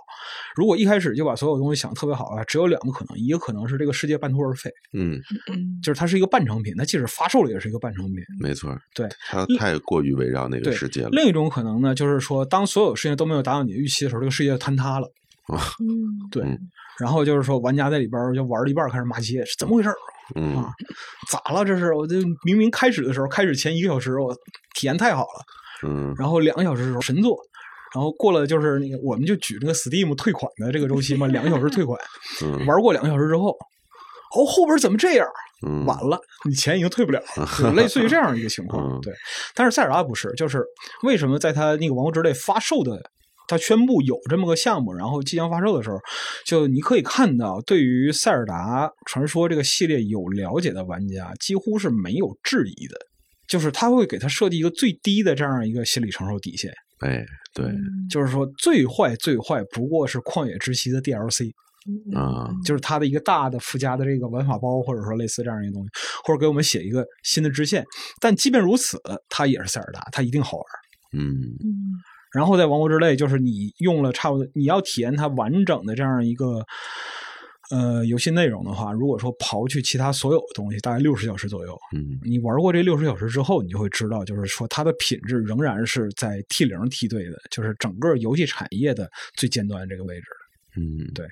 如果一开始就把所有东西想特别好的话，只有两个可能：一个可能是这个世界半途而废，嗯嗯，就是它是一个半成品，它即使发售了也是一个半成品。没错，对，它太过于围绕那个世界了。另一种可能呢，就是说，当所有事情都没有达到你的预期的时候，这个世界坍塌了。啊，嗯，对。然后就是说，玩家在里边就玩了一半开始骂街，是怎么回事嗯啊，咋了？这是我这明明开始的时候，开始前一个小时我体验太好了，嗯，然后两个小时的时候神作。然后过了就是那个，我们就举那个 Steam 退款的这个周期嘛，两个小时退款，玩过两个小时之后，哦，后边怎么这样？晚了，你钱已经退不了了，类似于这样一个情况。对，但是塞尔达不是，就是为什么在他那个《王国之泪》发售的，他宣布有这么个项目，然后即将发售的时候，就你可以看到，对于塞尔达传说这个系列有了解的玩家，几乎是没有质疑的，就是他会给他设计一个最低的这样一个心理承受底线。哎，对，就是说最坏最坏不过是旷野之息的 DLC 啊，就是它的一个大的附加的这个玩法包，或者说类似这样一个东西，或者给我们写一个新的支线。但即便如此，它也是塞尔达，它一定好玩。嗯嗯。然后在王国之泪，就是你用了差不多，你要体验它完整的这样一个。呃，游戏内容的话，如果说刨去其他所有的东西，大概六十小时左右。嗯，你玩过这六十小时之后，你就会知道，就是说它的品质仍然是在 T 零梯队的，就是整个游戏产业的最尖端这个位置。嗯，对。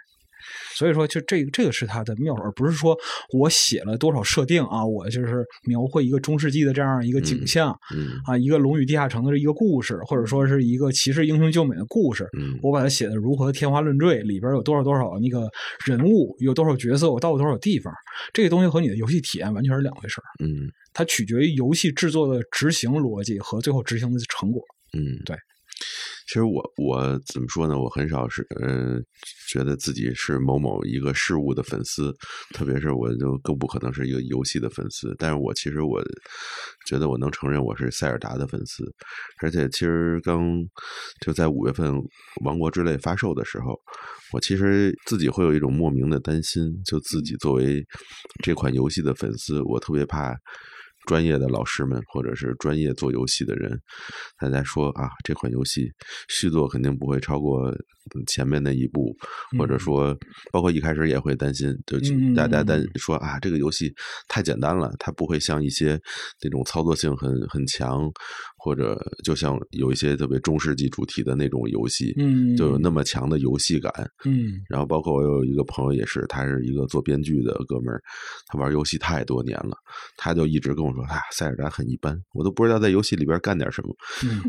所以说，就这这个是它的妙，而不是说我写了多少设定啊，我就是描绘一个中世纪的这样一个景象，嗯啊，一个龙与地下城的一个故事，或者说是一个骑士英雄救美的故事，嗯，我把它写的如何天花乱坠，里边有多少多少那个人物，有多少角色，我到了多少地方，这个东西和你的游戏体验完全是两回事嗯，它取决于游戏制作的执行逻辑和最后执行的成果。嗯，对。其实我我怎么说呢？我很少是呃，觉得自己是某某一个事物的粉丝，特别是我就更不可能是一个游戏的粉丝。但是我其实我觉得我能承认我是塞尔达的粉丝，而且其实刚就在五月份《王国之泪》发售的时候，我其实自己会有一种莫名的担心，就自己作为这款游戏的粉丝，我特别怕。专业的老师们，或者是专业做游戏的人，大家说啊，这款游戏续作肯定不会超过前面那一部，或者说，包括一开始也会担心，就大家担说啊，这个游戏太简单了，它不会像一些那种操作性很很强，或者就像有一些特别中世纪主题的那种游戏，嗯，就有那么强的游戏感，嗯，然后包括我有一个朋友也是，他是一个做编剧的哥们儿，他玩游戏太多年了，他就一直跟我说，啊，塞尔达很一般，我都不知道在游戏里边干点什么，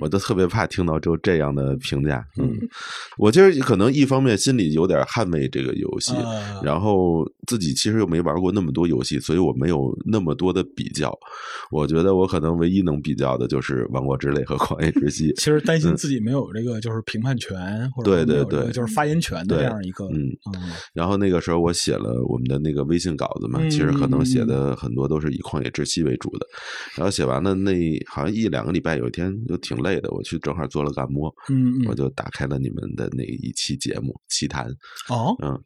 我都特别怕听到就这样的评价，嗯，我其实可能一方面心里有点捍卫这个游戏，然后自己其实又没玩过那么多游戏，所以我没有那么多的比较，我觉得我可能唯一能比较的就是《王国之类》和《旷野之息 》，其实担心自己没有这个就是评判权，或者对对对，就是发言权的这样一个，嗯，然后那个时候我写了我们的那个微信稿子嘛，其实可能写的很多都是以《旷野之息》为主的，然后写完了那好像一两个礼拜，有一天就挺累的，我去正好做了个按摩，嗯，我就打开了你们的那一期节目《奇谈》，哦，嗯。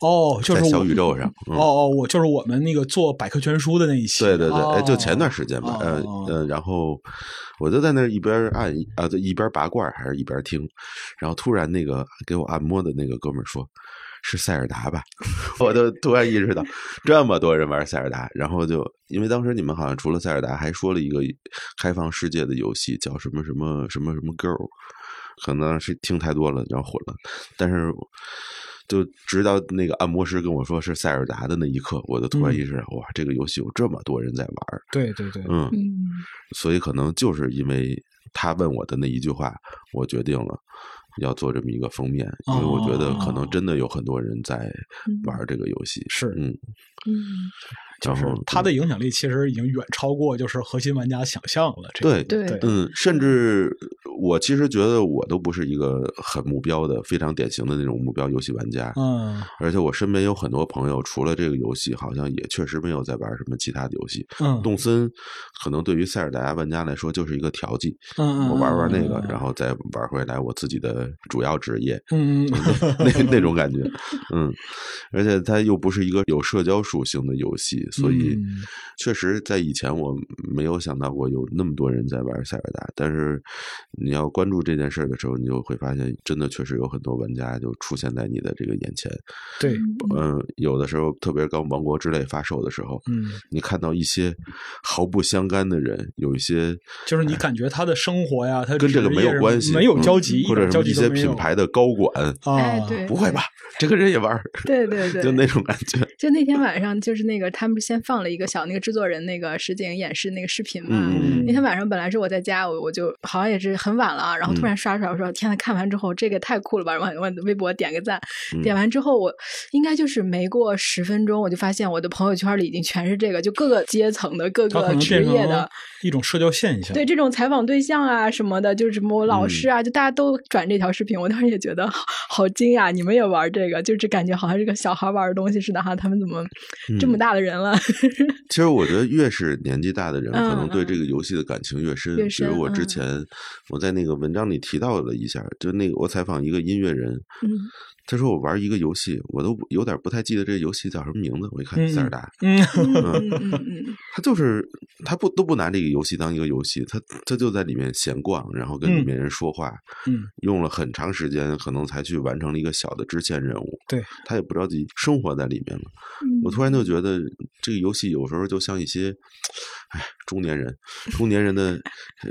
哦，就是在小宇宙上。哦哦，我就是我们那个做百科全书的那一期。对对对，哎，就前段时间吧，呃呃，然后我就在那一边按啊，一边拔罐还是一边听，然后突然那个给我按摩的那个哥们说：“是塞尔达吧？” 我就突然意识到，这么多人玩塞尔达，然后就因为当时你们好像除了塞尔达，还说了一个开放世界的游戏，叫什么什么什么什么 Girl，可能是听太多了，然后混了，但是。就直到那个按摩师跟我说是塞尔达的那一刻，我就突然意识到，哇，这个游戏有这么多人在玩对对对，嗯，所以可能就是因为他问我的那一句话，我决定了要做这么一个封面，因为我觉得可能真的有很多人在玩这个游戏。是，嗯。嗯。就是它的影响力其实已经远超过就是核心玩家想象了。对对，嗯，甚至我其实觉得我都不是一个很目标的、非常典型的那种目标游戏玩家。嗯，而且我身边有很多朋友，除了这个游戏，好像也确实没有在玩什么其他的游戏。嗯，动森可能对于塞尔达玩家来说就是一个调剂。嗯我玩玩那个，然后再玩回来我自己的主要职业。嗯，那那种感觉。嗯，而且它又不是一个有社交属性的游戏。所以，确实在以前我没有想到过有那么多人在玩塞尔达。但是，你要关注这件事的时候，你就会发现，真的确实有很多玩家就出现在你的这个眼前。对，嗯，有的时候，特别刚《王国之泪》发售的时候，嗯，你看到一些毫不相干的人，有一些就是你感觉他的生活呀，他跟这个没有关系，没有交集，或者一些品牌的高管啊，对，不会吧？这个人也玩？对 对对，就那种感觉。就那天晚上，就是那个他们先放了一个小那个制作人那个实景演示那个视频嘛。那天晚上本来是我在家，我我就好像也是很晚了，然后突然刷出来，我说天呐，看完之后这个太酷了吧！往往微博点个赞，点完之后我应该就是没过十分钟，我就发现我的朋友圈里已经全是这个，就各个阶层的各个职业的一种社交现象。对这种采访对象啊什么的，就是什么老师啊，就大家都转这条视频，我当时也觉得好惊讶，你们也玩这个，就是感觉好像是个小孩玩的东西似的哈，他们怎么这么大的人了？其实我觉得越是年纪大的人，可能对这个游戏的感情越深。比如我之前我在那个文章里提到了一下，就那个我采访一个音乐人，他说我玩一个游戏，我都有点不太记得这个游戏叫什么名字。我一看塞尔达，嗯嗯嗯，他就是他不都不拿这个游戏当一个游戏，他他就在里面闲逛，然后跟里面人说话，嗯，用了很长时间，可能才去完成了一个小的支线任务。对他也不着急，生活在里面了。我突然就觉得这个游戏有时候就像一些，哎，中年人，中年人的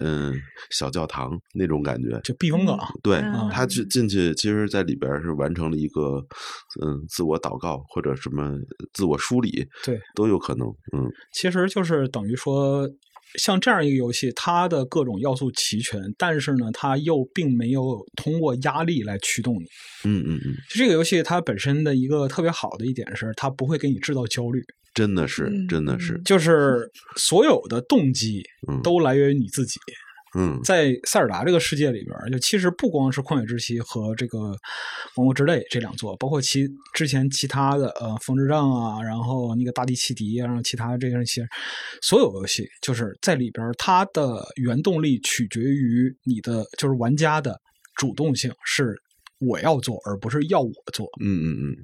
嗯小教堂那种感觉，就避风港。对他去进去，其实在里边是完成了一个嗯自我祷告或者什么自我梳理，对都有可能。嗯，其实就是等于说。像这样一个游戏，它的各种要素齐全，但是呢，它又并没有通过压力来驱动你。嗯嗯嗯。就这个游戏，它本身的一个特别好的一点是，它不会给你制造焦虑。真的是，真的是，就是所有的动机都来源于你自己。嗯，在塞尔达这个世界里边，就其实不光是旷野之息和这个王国之泪这两座，包括其之前其他的呃风之杖啊，然后那个大地奇敌啊，然后其他这些所有游戏，就是在里边它的原动力取决于你的就是玩家的主动性，是我要做，而不是要我做。嗯嗯嗯，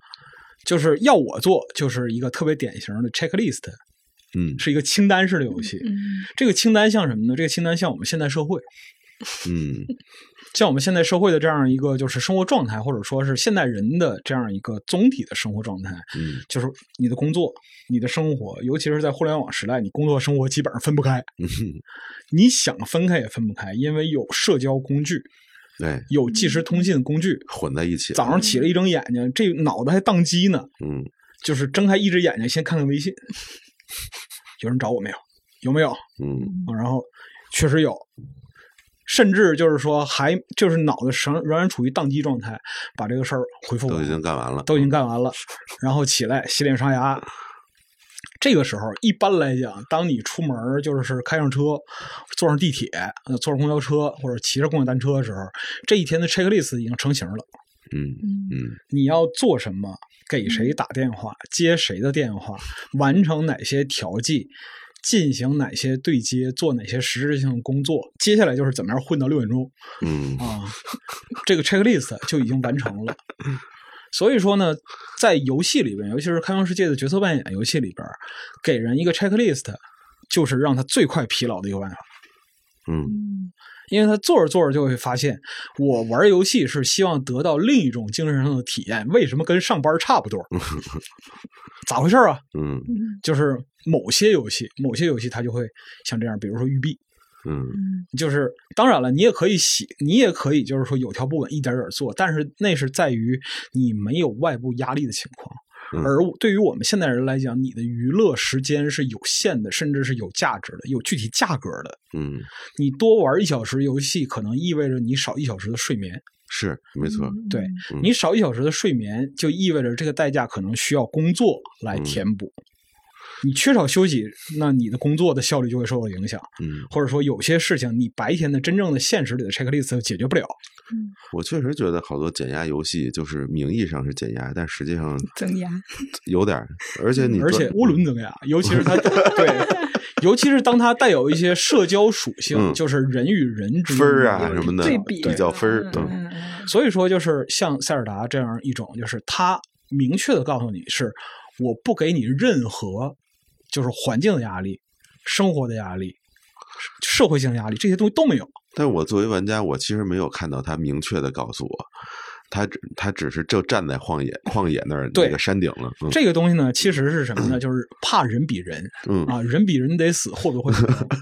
就是要我做，就是一个特别典型的 checklist。嗯，是一个清单式的游戏。这个清单像什么呢？这个清单像我们现代社会。嗯，像我们现代社会的这样一个就是生活状态，或者说是现代人的这样一个总体的生活状态，嗯，就是你的工作、你的生活，尤其是在互联网时代，你工作生活基本上分不开。嗯你想分开也分不开，因为有社交工具，对，有即时通信工具混在一起。早上起来一睁眼睛，这脑子还宕机呢。嗯，就是睁开一只眼睛，先看看微信，有人找我没有？有没有？嗯，然后确实有。甚至就是说，还就是脑子仍仍然处于宕机状态，把这个事儿回复都已经干完了，都已经干完了，然后起来洗脸刷牙。这个时候，一般来讲，当你出门就是开上车，坐上地铁，坐上公交车或者骑着共享单车的时候，这一天的 checklist 已经成型了。嗯嗯，你要做什么？给谁打电话？接谁的电话？完成哪些调剂？进行哪些对接，做哪些实质性工作，接下来就是怎么样混到六点钟。嗯啊，这个 checklist 就已经完成了。所以说呢，在游戏里边，尤其是开放世界的角色扮演游戏里边，给人一个 checklist，就是让他最快疲劳的一个办法。嗯，因为他做着做着就会发现，我玩游戏是希望得到另一种精神上的体验，为什么跟上班差不多？咋回事啊？嗯，就是某些游戏，某些游戏它就会像这样，比如说育碧，嗯，就是当然了，你也可以洗，你也可以就是说有条不紊一点点做，但是那是在于你没有外部压力的情况。而对于我们现代人来讲，你的娱乐时间是有限的，甚至是有价值的，有具体价格的。嗯，你多玩一小时游戏，可能意味着你少一小时的睡眠。是，没错。对你少一小时的睡眠，就意味着这个代价可能需要工作来填补。你缺少休息，那你的工作的效率就会受到影响。嗯，或者说有些事情，你白天的真正的现实里的 checklist 解决不了。嗯，我确实觉得好多减压游戏就是名义上是减压，但实际上增压有点。而且你而且涡轮增压，尤其是它 对，尤其是当它带有一些社交属性，就是人与人之间分儿啊什么的对比较分儿。嗯，所以说就是像塞尔达这样一种，就是它明确的告诉你是我不给你任何。就是环境的压力、生活的压力、社会性压力，这些东西都没有。但我作为玩家，我其实没有看到他明确的告诉我，他只他只是就站在旷野旷野那儿那个山顶了。这个东西呢，其实是什么呢？就是怕人比人，嗯啊，人比人得死，会不会？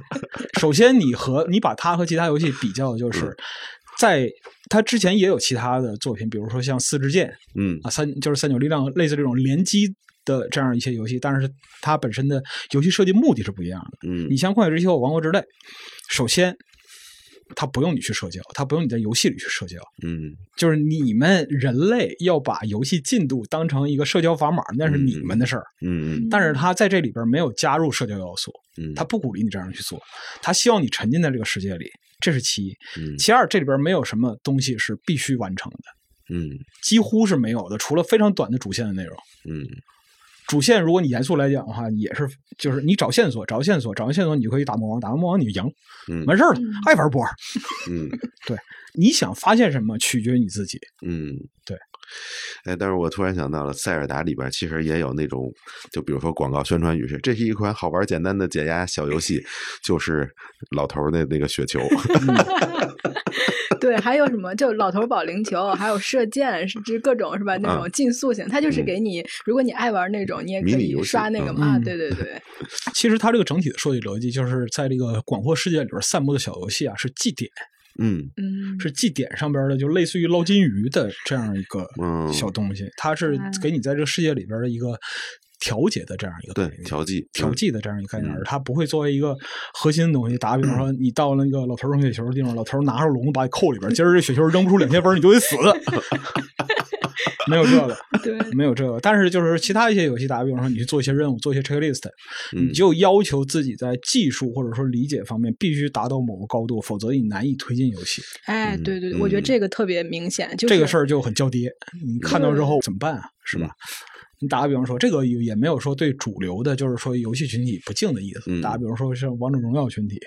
首先，你和你把它和其他游戏比较，就是在他之前也有其他的作品，比如说像四支箭，嗯啊，三就是三角力量，类似这种联机。的这样一些游戏，但是它本身的游戏设计目的是不一样的。嗯，你像《旷野之息》和《王国之泪》，首先它不用你去社交，它不用你在游戏里去社交。嗯，就是你们人类要把游戏进度当成一个社交砝码，那是你们的事儿。嗯嗯，但是它在这里边没有加入社交要素，嗯，他不鼓励你这样去做，它希望你沉浸在这个世界里，这是其一。嗯，其二，这里边没有什么东西是必须完成的。嗯，几乎是没有的，除了非常短的主线的内容。嗯。主线，如果你严肃来讲的话，也是就是你找线索，找线索，找完线索，你就可以打魔王，打完魔王你就赢，嗯，完事儿了，爱玩不玩。嗯，对，你想发现什么，取决于你自己。嗯，对。哎，但是我突然想到了，塞尔达里边其实也有那种，就比如说广告宣传语是：这是一款好玩简单的解压小游戏，就是老头的那个雪球。对，还有什么？就老头保龄球，还有射箭，是这各种是吧？那种竞速型，它就是给你，如果你爱玩那种，你也可以刷那个嘛。对对对。其实它这个整体的设计逻辑，就是在这个广阔世界里边散布的小游戏啊，是祭典。嗯嗯，是祭典上边的，就类似于捞金鱼的这样一个小东西，它是给你在这个世界里边的一个。调节的这样一个对调剂调剂的这样一个概念，而它不会作为一个核心的东西。打个比方说，你到那个老头扔雪球的地方，老头拿着笼子把你扣里边，今儿这雪球扔不出两千分，你就得死。没有这个，对，没有这个。但是就是其他一些游戏，打个比方说，你去做一些任务，做一些 checklist，你就要求自己在技术或者说理解方面必须达到某个高度，否则你难以推进游戏。哎，对对对，我觉得这个特别明显，就这个事儿就很叫爹。你看到之后怎么办啊？是吧？你打个比方说，这个也没有说对主流的，就是说游戏群体不敬的意思。打个比方说，像王者荣耀群体，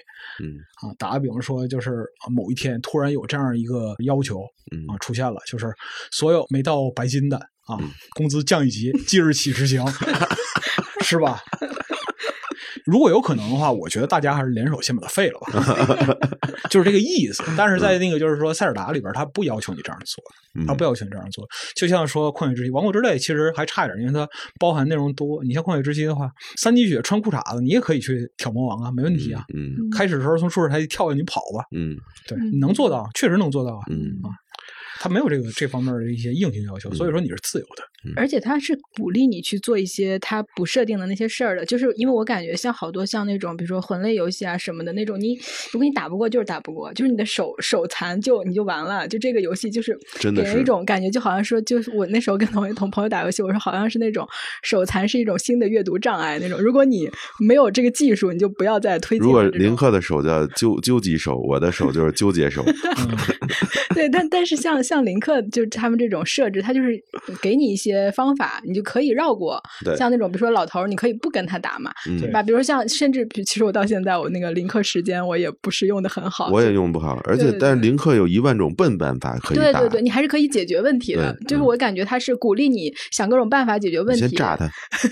嗯啊，打个比方说，就是某一天突然有这样一个要求啊出现了，就是所有没到白金的啊，工资降一级，即日起执行，是吧？如果有可能的话，我觉得大家还是联手先把它废了吧，就是这个意思。但是在那个就是说塞尔达里边，他不要求你这样做，他不要求你这样做。就像说旷野之息、王国之泪，其实还差一点，因为它包含内容多。你像旷野之息的话，三滴血穿裤衩子，你也可以去挑魔王啊，没问题啊。嗯，开始的时候从树枝台跳下去跑吧。嗯，对，你能做到，确实能做到啊。嗯啊。他没有这个这方面的一些硬性要求，所以说你是自由的。而且他是鼓励你去做一些他不设定的那些事儿的，就是因为我感觉像好多像那种，比如说魂类游戏啊什么的那种，你如果你打不过就是打不过，就是你的手手残就你就完了。就这个游戏就是给人一种感觉，就好像说，就是我那时候跟同同朋友打游戏，我说好像是那种手残是一种新的阅读障碍那种。如果你没有这个技术，你就不要再推荐。如果林克的手叫纠纠结手，我的手就是纠结手。对，但但是像像林克就他们这种设置，他就是给你一些方法，你就可以绕过。像那种比如说老头儿，你可以不跟他打嘛，对吧？比如说像甚至其实我到现在我那个林克时间我也不是用的很好，我也用不好。而且但是林克有一万种笨办法可以打，对对对，你还是可以解决问题的。就是我感觉他是鼓励你想各种办法解决问题。先炸他，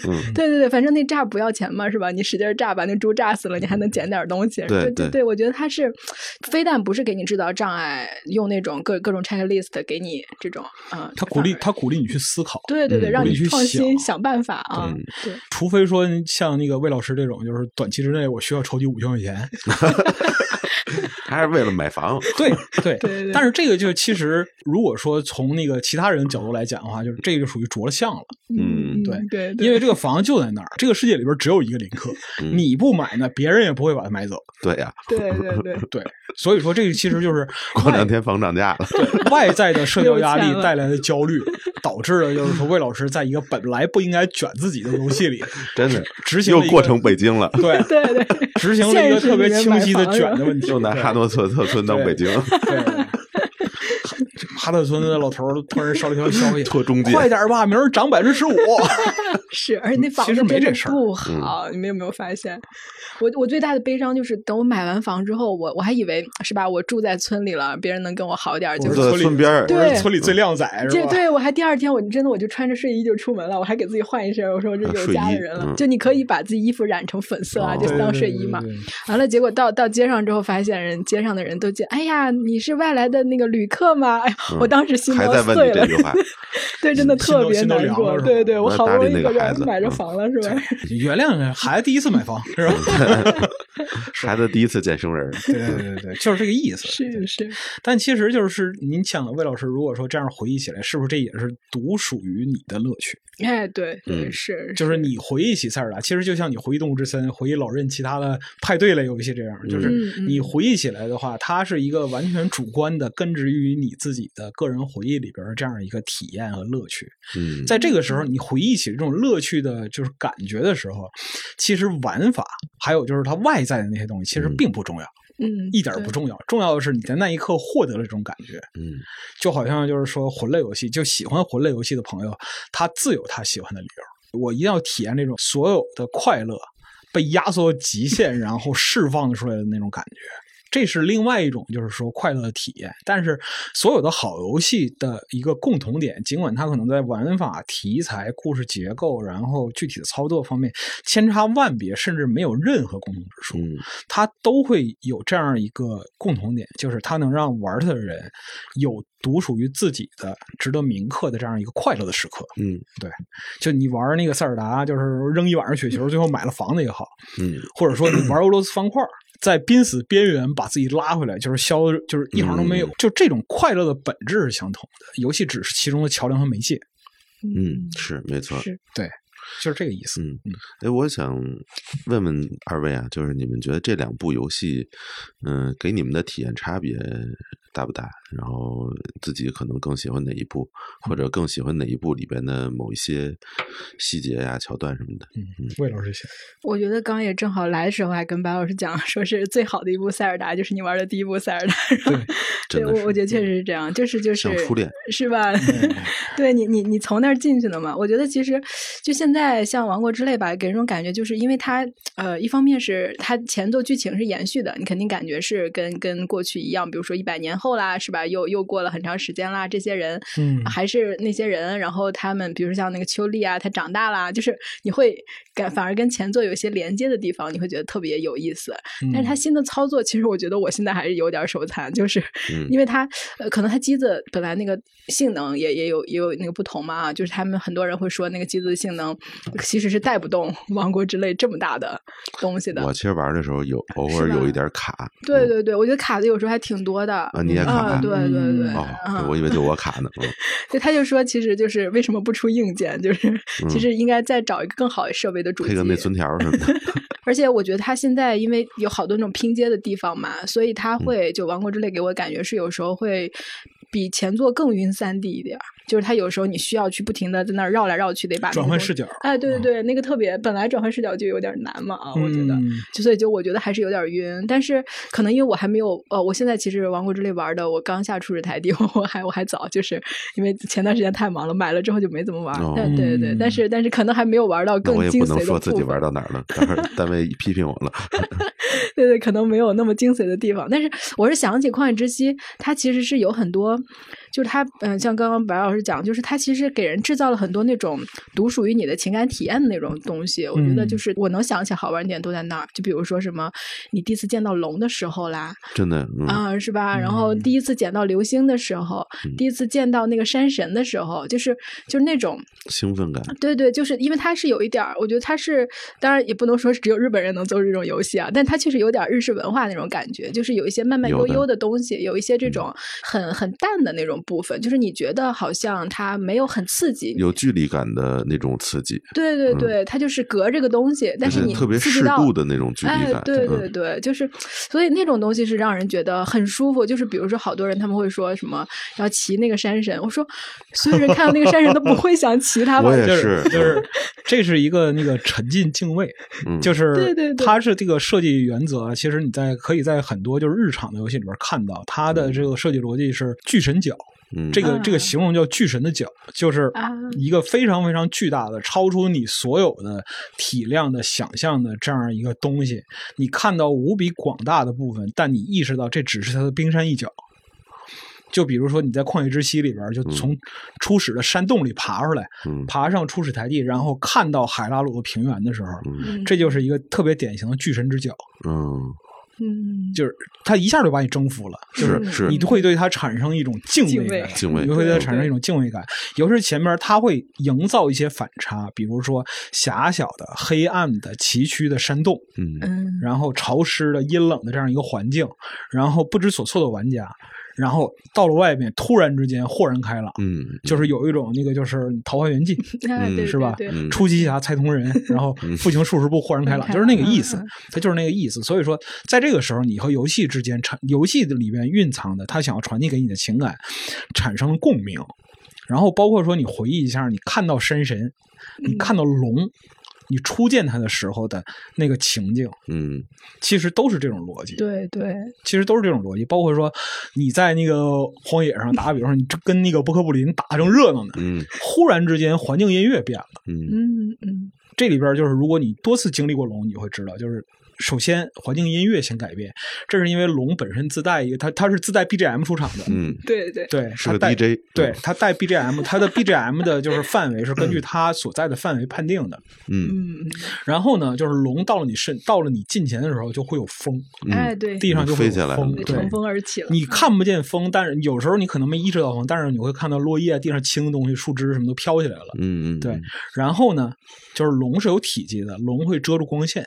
嗯，对对对，反正那炸不要钱嘛，是吧？你使劲炸把那猪炸死了，你还能捡点东西。对对对，我觉得他是非但不是给你制造障碍，用那种各各种 checklist 给你这种啊，他鼓励他鼓励你去思考，对对对，让你去创新想办法啊。对，除非说像那个魏老师这种，就是短期之内我需要筹集五千块钱。还是为了买房，对对对。但是这个就其实，如果说从那个其他人角度来讲的话，就是这个就属于着了相了。嗯，对对。因为这个房就在那儿，这个世界里边只有一个林克，你不买呢，别人也不会把它买走。对呀，对对对 对。所以说，这个其实就是 过两天房涨价了。对外在的社交压力带来的焦虑，导致了就是说魏老师在一个本来不应该卷自己的游戏里，真的执行又过成北京了。对对对，执行了一个特别清晰的卷的问题，又拿哈诺特特村当北京。哈特村的老头突然捎了一条消息，特中介，快点吧，明儿涨百分之十五。是，而且那房子真的不好，你们有没有发现？我我最大的悲伤就是，等我买完房之后，我我还以为是吧，我住在村里了，别人能跟我好点，就是村边儿对村里最靓仔是吧？对，我还第二天我真的我就穿着睡衣就出门了，我还给自己换一身，我说我这有家的人了，就你可以把自己衣服染成粉色啊，就当睡衣嘛。完了，结果到到街上之后，发现人街上的人都见，哎呀，你是外来的那个旅客吗？哎呀，我当时心都碎了，对，真的特别难过。对对，我好不容易个人买着房了，是吧？原谅孩子第一次买房，是吧？孩子第一次见生人，对对对对，就是这个意思。是是，但其实就是您想，魏老师如果说这样回忆起来，是不是这也是独属于你的乐趣？哎，对，对，是，就是你回忆起塞尔达，其实就像你回忆《动物之森》、回忆老任其他的派对类游戏这样，就是你回忆起来的话，它是一个完全主观的，根植于你自己的个人回忆里边这样一个体验和乐趣。嗯，在这个时候，你回忆起这种乐趣的，就是感觉的时候，其实玩法还有就是它外在的那些东西，其实并不重要。嗯，一点不重要。重要的是你在那一刻获得了这种感觉。嗯，就好像就是说魂类游戏，就喜欢魂类游戏的朋友，他自有他喜欢的理由。我一定要体验这种所有的快乐被压缩极限，然后释放出来的那种感觉。这是另外一种，就是说快乐的体验。但是，所有的好游戏的一个共同点，尽管它可能在玩法、题材、故事结构，然后具体的操作方面千差万别，甚至没有任何共同之处，它都会有这样一个共同点，就是它能让玩它的人有独属于自己的、值得铭刻的这样一个快乐的时刻。嗯，对，就你玩那个塞尔达，就是扔一晚上雪球，最后买了房子也好，嗯，或者说你玩俄罗斯方块。在濒死边缘把自己拉回来，就是消，就是一行都没有。就这种快乐的本质是相同的，游戏只是其中的桥梁和媒介。嗯，是没错，对，就是这个意思。嗯嗯，哎，我想问问二位啊，就是你们觉得这两部游戏，嗯，给你们的体验差别大不大？然后自己可能更喜欢哪一部，或者更喜欢哪一部里边的某一些细节呀、桥段什么的？嗯嗯，魏老师先。我觉得刚也正好来的时候，还跟白老师讲，说是最好的一部塞尔达，就是你玩的第一部塞尔达。对，我我觉得确实是这样，就是就是初恋是吧？对你你你从那儿进去了嘛？我觉得其实就现在像《王国之泪》吧，给人种感觉，就是因为它呃，一方面是它前作剧情是延续的，你肯定感觉是跟跟过去一样，比如说一百年后啦，是吧？又又过了很长时间啦，这些人嗯还是那些人，然后他们比如像那个秋丽啊，她长大啦，就是你会感反而跟前作有些连接的地方，你会觉得特别有意思。但是它新的操作，其实我觉得我现在还是有点手残，就是因为它呃，可能它机子本来那个性能也也有也有那个不同嘛，就是他们很多人会说那个机子的性能其实是带不动《王国之泪》这么大的东西的。我其实玩的时候有偶尔有一点卡。对对对，我觉得卡的有时候还挺多的。啊，你也卡？对对对。哦，我以为就我卡呢。对，他就说，其实就是为什么不出硬件，就是其实应该再找一个更好的设备的主机，配个内存条什么的。而且我觉得他现在因为有好多那种拼接的地方嘛，所以他会就《王国之泪》给我感觉是有时候会比前作更晕三 D 一点。就是它有时候你需要去不停的在那儿绕来绕去，得把转换视角。哎，对对对，那个特别本来转换视角就有点难嘛啊，我觉得，就所以就我觉得还是有点晕。但是可能因为我还没有呃，我现在其实《王国之泪》玩的，我刚下初始台地，我还我还早，就是因为前段时间太忙了，买了之后就没怎么玩。对对对，但是但是可能还没有玩到更精髓的我也不能说自己玩到哪儿了，待会儿单位批评我了。对对，可能没有那么精髓的地方，但是我是想起《旷野之息》，它其实是有很多。就是他，嗯，像刚刚白老师讲，就是他其实给人制造了很多那种独属于你的情感体验的那种东西。我觉得就是我能想起好玩点都在那儿，就比如说什么你第一次见到龙的时候啦，真的啊，是吧？然后第一次捡到流星的时候，第一次见到那个山神的时候，就是就是那种兴奋感。对对，就是因为它是有一点儿，我觉得它是，当然也不能说是只有日本人能做这种游戏啊，但它确实有点日式文化那种感觉，就是有一些慢慢悠悠的东西，有一些这种很很淡的那种。部分就是你觉得好像它没有很刺激，有距离感的那种刺激。对对对，它就是隔这个东西，但是你特别适度的那种距离感。对对对，就是所以那种东西是让人觉得很舒服。就是比如说，好多人他们会说什么要骑那个山神，我说所有人看到那个山神都不会想骑它 吧？我也是，就是这是一个那个沉浸敬畏，就是对对，它是这个设计原则。其实你在可以在很多就是日常的游戏里边看到，它的这个设计逻辑是巨神角。这个这个形容叫巨神的脚，就是一个非常非常巨大的、超出你所有的体量的想象的这样一个东西。你看到无比广大的部分，但你意识到这只是它的冰山一角。就比如说你在旷野之息里边，就从初始的山洞里爬出来，爬上初始台地，然后看到海拉鲁的平原的时候，这就是一个特别典型的巨神之脚。嗯。嗯，就是他一下就把你征服了，是是，你会对他产生一种敬畏感，敬畏，你会对他产生一种敬畏感。尤其是前面他会营造一些反差，比如说狭小的、黑暗的、崎岖的山洞，嗯，然后潮湿的、阴冷的这样一个环境，然后不知所措的玩家。然后到了外面，突然之间豁然开朗，嗯，就是有一种那个就是《桃花源记》，是吧？出奇侠猜同人，然后父亲数十步豁然开朗，就是那个意思，他就是那个意思。所以说，在这个时候，你和游戏之间产游戏的里面蕴藏的他想要传递给你的情感产生了共鸣。然后包括说，你回忆一下，你看到山神，你看到龙。你初见他的时候的那个情境，嗯，其实都是这种逻辑。对对，其实都是这种逻辑。包括说你在那个荒野上打个比方，你跟那个波克布林打正热闹呢，嗯，忽然之间环境音乐变了，嗯嗯嗯，这里边就是如果你多次经历过龙，你会知道，就是。首先，环境音乐先改变，这是因为龙本身自带一个，它它是自带 BGM 出场的。嗯，对对对，是个 DJ，对它带 BGM，它的 BGM 的就是范围是根据它所在的范围判定的。嗯嗯，然后呢，就是龙到了你身，到了你近前的时候就会有风，哎对，地上就会有风，乘风而起了。你看不见风，但是有时候你可能没意识到风，但是你会看到落叶、地上轻的东西、树枝什么都飘起来了。嗯嗯，对。然后呢，就是龙是有体积的，龙会遮住光线。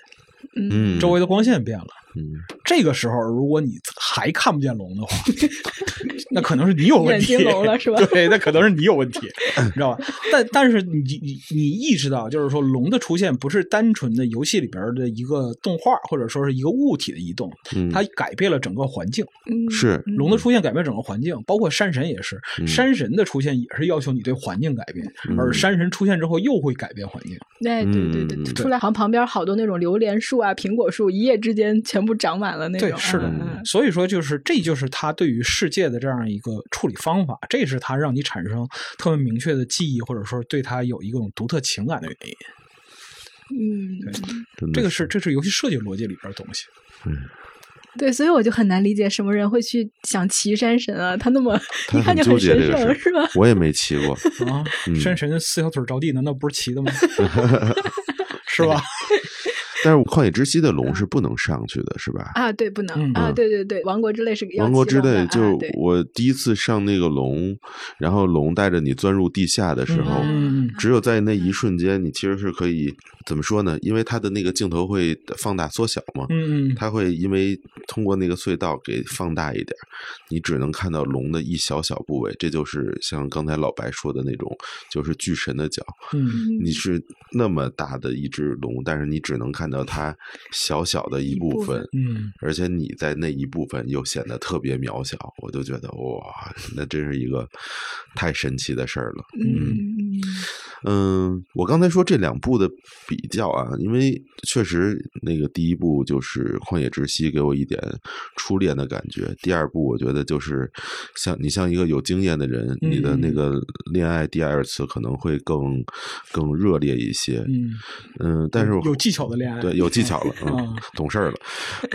嗯，周围的光线变了。嗯，这个时候如果你还看不见龙的话，那可能是你有问题。龙了是吧？对，那可能是你有问题，你知道吧？但但是你你你意识到，就是说龙的出现不是单纯的游戏里边的一个动画，或者说是一个物体的移动，它改变了整个环境。是龙的出现改变整个环境，包括山神也是。山神的出现也是要求你对环境改变，而山神出现之后又会改变环境。对对对对，出来好像旁边好多那种榴莲树啊、苹果树，一夜之间全。部长满了那种，对，是的，所以说就是这就是他对于世界的这样一个处理方法，这是它让你产生特别明确的记忆，或者说对它有一种独特情感的原因。嗯，这个是这是游戏设计逻辑里边的东西。嗯，对，所以我就很难理解什么人会去想骑山神啊，他那么 一看就很神圣，是吧？我也没骑过啊，山神四条腿着地，难道不是骑的吗？是吧？但是旷野之息的龙是不能上去的，是吧？啊，对，不能啊，对对对，王国之泪是王国之泪，就我第一次上那个龙，然后龙带着你钻入地下的时候，只有在那一瞬间，你其实是可以怎么说呢？因为它的那个镜头会放大缩小嘛，嗯嗯，它会因为通过那个隧道给放大一点，你只能看到龙的一小小部位，这就是像刚才老白说的那种，就是巨神的脚，嗯，你是那么大的一只龙，但是你只能看。到它小小的一部分，嗯，而且你在那一部分又显得特别渺小，我就觉得哇，那真是一个太神奇的事儿了，嗯嗯，我刚才说这两部的比较啊，因为确实那个第一部就是《旷野之息》给我一点初恋的感觉，第二部我觉得就是像你像一个有经验的人，你的那个恋爱第二次可能会更更热烈一些，嗯嗯，但是有技巧的恋爱。对，有技巧了，嗯，懂事儿了，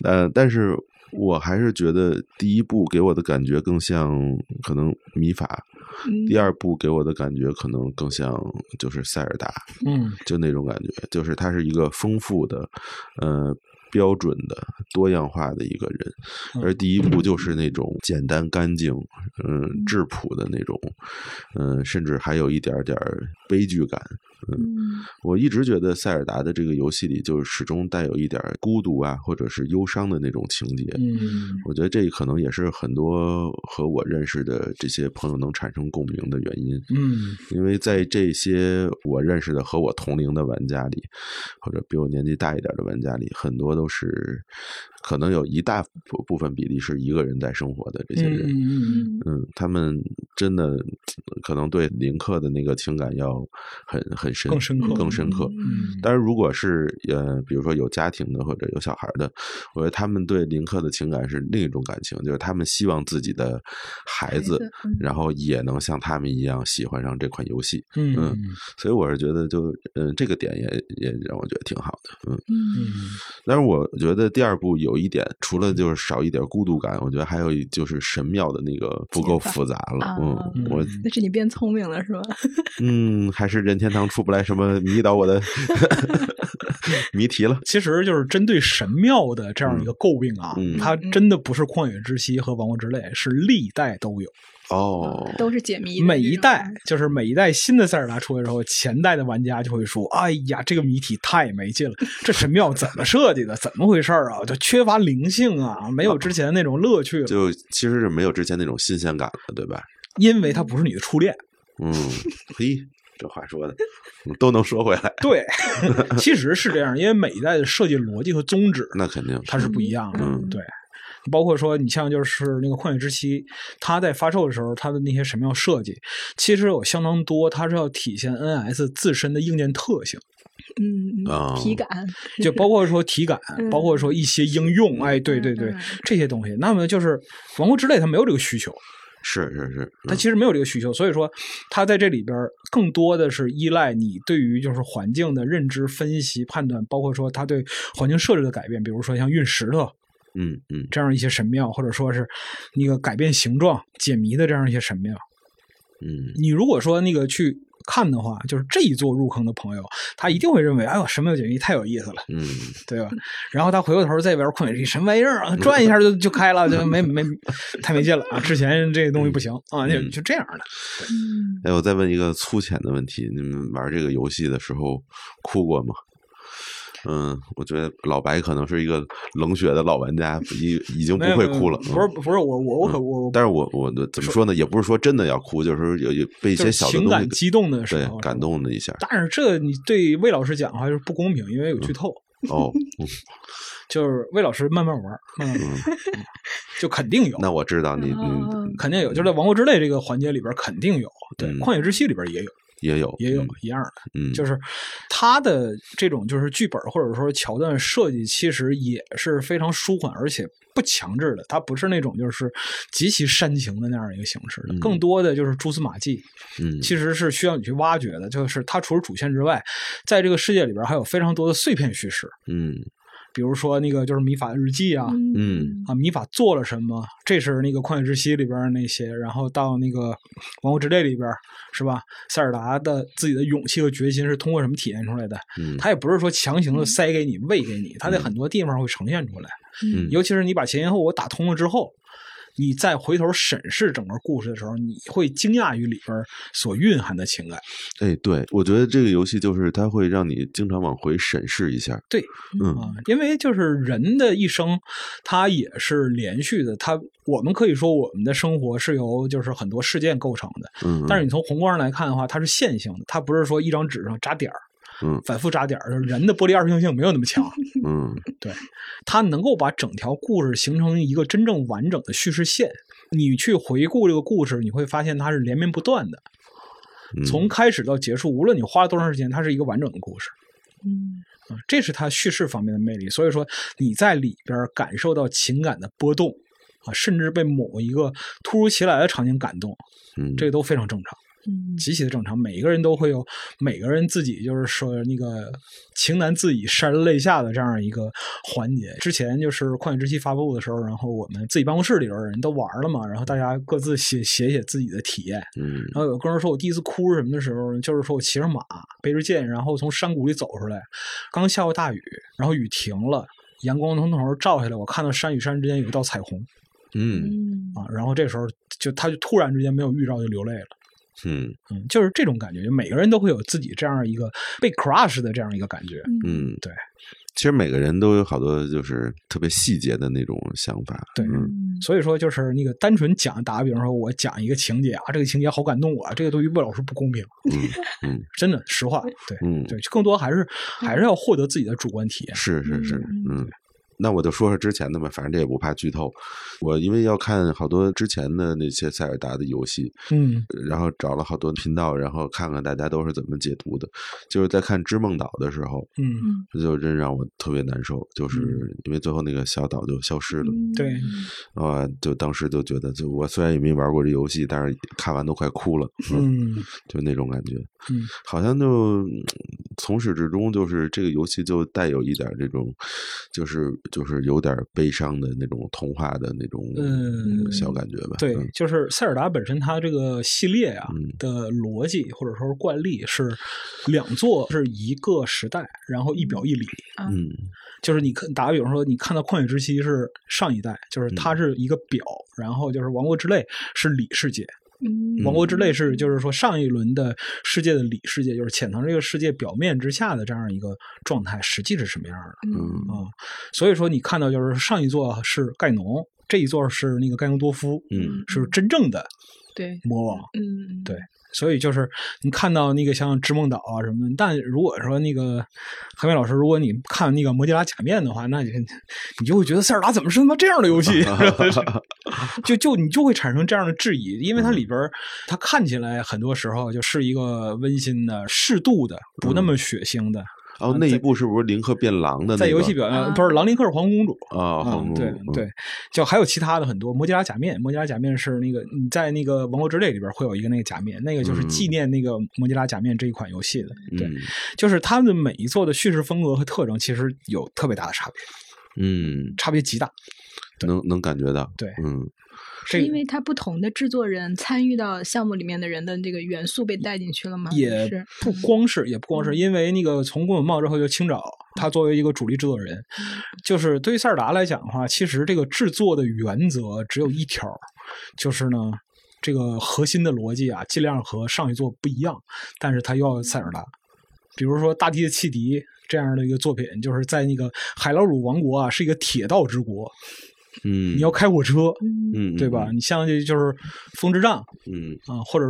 呃，但是我还是觉得第一部给我的感觉更像可能米法，第二部给我的感觉可能更像就是塞尔达，嗯，就那种感觉，就是他是一个丰富的，呃。标准的多样化的一个人，而第一部就是那种简单干净，嗯，质朴的那种，嗯，甚至还有一点点悲剧感。嗯，我一直觉得塞尔达的这个游戏里，就是始终带有一点孤独啊，或者是忧伤的那种情节。嗯，我觉得这可能也是很多和我认识的这些朋友能产生共鸣的原因。嗯，因为在这些我认识的和我同龄的玩家里，或者比我年纪大一点的玩家里，很多都是可能有一大部部分比例是一个人在生活的这些人。嗯嗯，他们真的可能对林克的那个情感要很很深。更深刻，更深刻。嗯，但是如果是呃，比如说有家庭的或者有小孩的，我觉得他们对林克的情感是另一种感情，就是他们希望自己的孩子，然后也能像他们一样喜欢上这款游戏。嗯嗯，所以我是觉得，就嗯，这个点也也让我觉得挺好的。嗯嗯，但是我觉得第二部有一点，除了就是少一点孤独感，我觉得还有就是神庙的那个不够复杂了。嗯，我那是你变聪明了是吧？嗯，还是任天堂。出不来什么迷倒我的 谜题了。其实就是针对神庙的这样一个诟病啊，它真的不是旷野之息和王国之泪，是历代都有哦，都是解谜。每一代就是每一代新的塞尔达出来之后，前代的玩家就会说：“哎呀，这个谜题太没劲了，这神庙怎么设计的？怎么回事啊？就缺乏灵性啊，没有之前那种乐趣了。”就其实是没有之前那种新鲜感了，对吧？因为它不是你的初恋。嗯，嘿。这话说的都能说回来，对，其实是这样，因为每一代的设计逻辑和宗旨，那肯定它是不一样的。嗯，对，包括说你像就是那个旷野之息，它在发售的时候，它的那些神庙设计，其实有相当多，它是要体现 NS 自身的硬件特性，嗯，体感，就包括说体感，包括说一些应用，哎，对对对，这些东西，那么就是王国之泪，它没有这个需求。是是是，它其实没有这个需求，所以说它在这里边更多的是依赖你对于就是环境的认知、分析、判断，包括说它对环境设置的改变，比如说像运石头，嗯嗯，这样一些神庙，或者说是那个改变形状、解谜的这样一些神庙，嗯，你如果说那个去。看的话，就是这一座入坑的朋友，他一定会认为，哎呦，神庙解谜太有意思了，嗯，对吧？然后他回过头再玩旷野之息，什么玩意儿啊？转一下就就开了，就 没没太没劲了啊！之前这个东西不行啊，就就这样的。哎，我再问一个粗浅的问题：你们玩这个游戏的时候哭过吗？嗯，我觉得老白可能是一个冷血的老玩家，已已经不会哭了。不是不是，我我我可我，但是我我怎么说呢？也不是说真的要哭，就是有有被一些小的情感激动的时候，感动了一下。但是这你对魏老师讲的话就是不公平，因为有剧透。哦，就是魏老师慢慢玩，嗯，就肯定有。那我知道你你肯定有，就在王国之泪这个环节里边肯定有，对，旷野之息里边也有。也有也有一样的，嗯，就是他的这种就是剧本或者说桥段设计，其实也是非常舒缓而且不强制的，它不是那种就是极其煽情的那样一个形式的，更多的就是蛛丝马迹，嗯，其实是需要你去挖掘的。就是它除了主线之外，在这个世界里边还有非常多的碎片叙事，嗯，比如说那个就是米法日记啊，嗯啊，米法做了什么？这是那个旷野之息里边那些，然后到那个王国之泪里边，是吧？塞尔达的自己的勇气和决心是通过什么体现出来的？嗯，他也不是说强行的塞给你、喂给你，他在很多地方会呈现出来。嗯尤其是你把前因后果打通了之后，你再回头审视整个故事的时候，你会惊讶于里边所蕴含的情感。哎，对，我觉得这个游戏就是它会让你经常往回审视一下。对，嗯啊，因为就是人的一生，它也是连续的。它我们可以说我们的生活是由就是很多事件构成的，嗯，但是你从宏观上来看的话，它是线性的，它不是说一张纸上扎点儿，嗯反复扎点儿。人的玻璃二重性没有那么强，嗯 对它能够把整条故事形成一个真正完整的叙事线。你去回顾这个故事，你会发现它是连绵不断的，嗯，从开始到结束，无论你花了多长时间，它是一个完整的故事。嗯啊，这是它叙事方面的魅力。所以说你在里边感受到情感的波动啊，甚至被某一个突如其来的场景感动，嗯这个都非常正常。嗯极其的正常，每一个人都会有每个人自己就是说那个情难自已、潸然泪下的这样一个环节。之前就是《旷野之息》发布的时候，然后我们自己办公室里边的人都玩了嘛，然后大家各自写写写自己的体验。嗯然后有个人说，我第一次哭是什么的时候，就是说我骑着马，背着剑，然后从山谷里走出来，刚下过大雨，然后雨停了，阳光从头照下来，我看到山与山之间有一道彩虹嗯嗯啊，然后这时候就他就突然之间没有预兆就流泪了。嗯嗯，就是这种感觉，就每个人都会有自己这样一个被 crush 的这样一个感觉。嗯，对。其实每个人都有好多就是特别细节的那种想法。对嗯所以说，就是那个单纯讲，打个比方说，我讲一个情节啊，这个情节好感动我啊，这个对于魏老师不公平，嗯嗯 真的，实话，对，嗯，对，更多还是还是要获得自己的主观体验。是是是，嗯嗯。那我就说说之前的吧，反正这也不怕剧透。我因为要看好多之前的那些塞尔达的游戏，嗯然后找了好多频道，然后看看大家都是怎么解读的。就是在看《织梦岛》的时候，嗯，这就真让我特别难受，就是因为最后那个小岛就消失了。对，啊，就当时就觉得，就我虽然也没玩过这游戏，但是看完都快哭了，嗯 就那种感觉，嗯，好像就嗯从始至终就是这个游戏就带有一点这种，就是就是有点悲伤的那种童话的那种嗯小感觉吧。对嗯，就是塞尔达本身它这个系列啊嗯的逻辑或者说是惯例是两座是一个时代，然后一表一里。嗯就是你看，打个比方说，你看到《旷野之息》是上一代，就是它是一个表，然后就是《王国之泪》是里世界，嗯王国之泪》是就是说上一轮的世界的里世界，就是潜藏这个世界表面之下的这样一个状态，实际是什么样的嗯啊？所以说你看到就是上一座是盖农，这一座是那个盖农多夫，嗯是真正的对，魔王。嗯对所以就是你看到那个像织梦岛啊什么的，但如果说那个何伟老师，如果你看那个摩吉拉假面的话，那你你就会觉得塞尔达怎么是他妈这样的游戏？就就你就会产生这样的质疑，因为它里边它看起来很多时候就是一个温馨的、适度的、不那么血腥的。哦，那一部是不是林克变狼的那个？在游戏表现啊不是狼林克是黄公主啊，黄公主对嗯对，就还有其他的很多摩吉拉假面，摩吉拉假面是那个你在那个《王国之泪》里边会有一个那个假面，那个就是嗯纪念那个摩吉拉假面这一款游戏的。对，嗯就是他们每一座的叙事风格和特征其实有特别大的差别，嗯，差别极大。能能感觉到，对嗯这是因为它不同的制作人参与到项目里面的人的这个元素被带进去了吗？也是不光是，也不光是，因为那个从宫本茂之后就青沼，他作为一个主力制作人，就是对于塞尔达来讲的话，其实这个制作的原则只有一条，就是呢，这个核心的逻辑啊，尽量和上一座不一样，但是它又要塞尔达。比如说《大地的汽笛》这样的一个作品，就是在那个海老鲁王国啊，是一个铁道之国，嗯，你要开火车，嗯，对吧？你像这就是风之杖嗯？嗯，啊，或者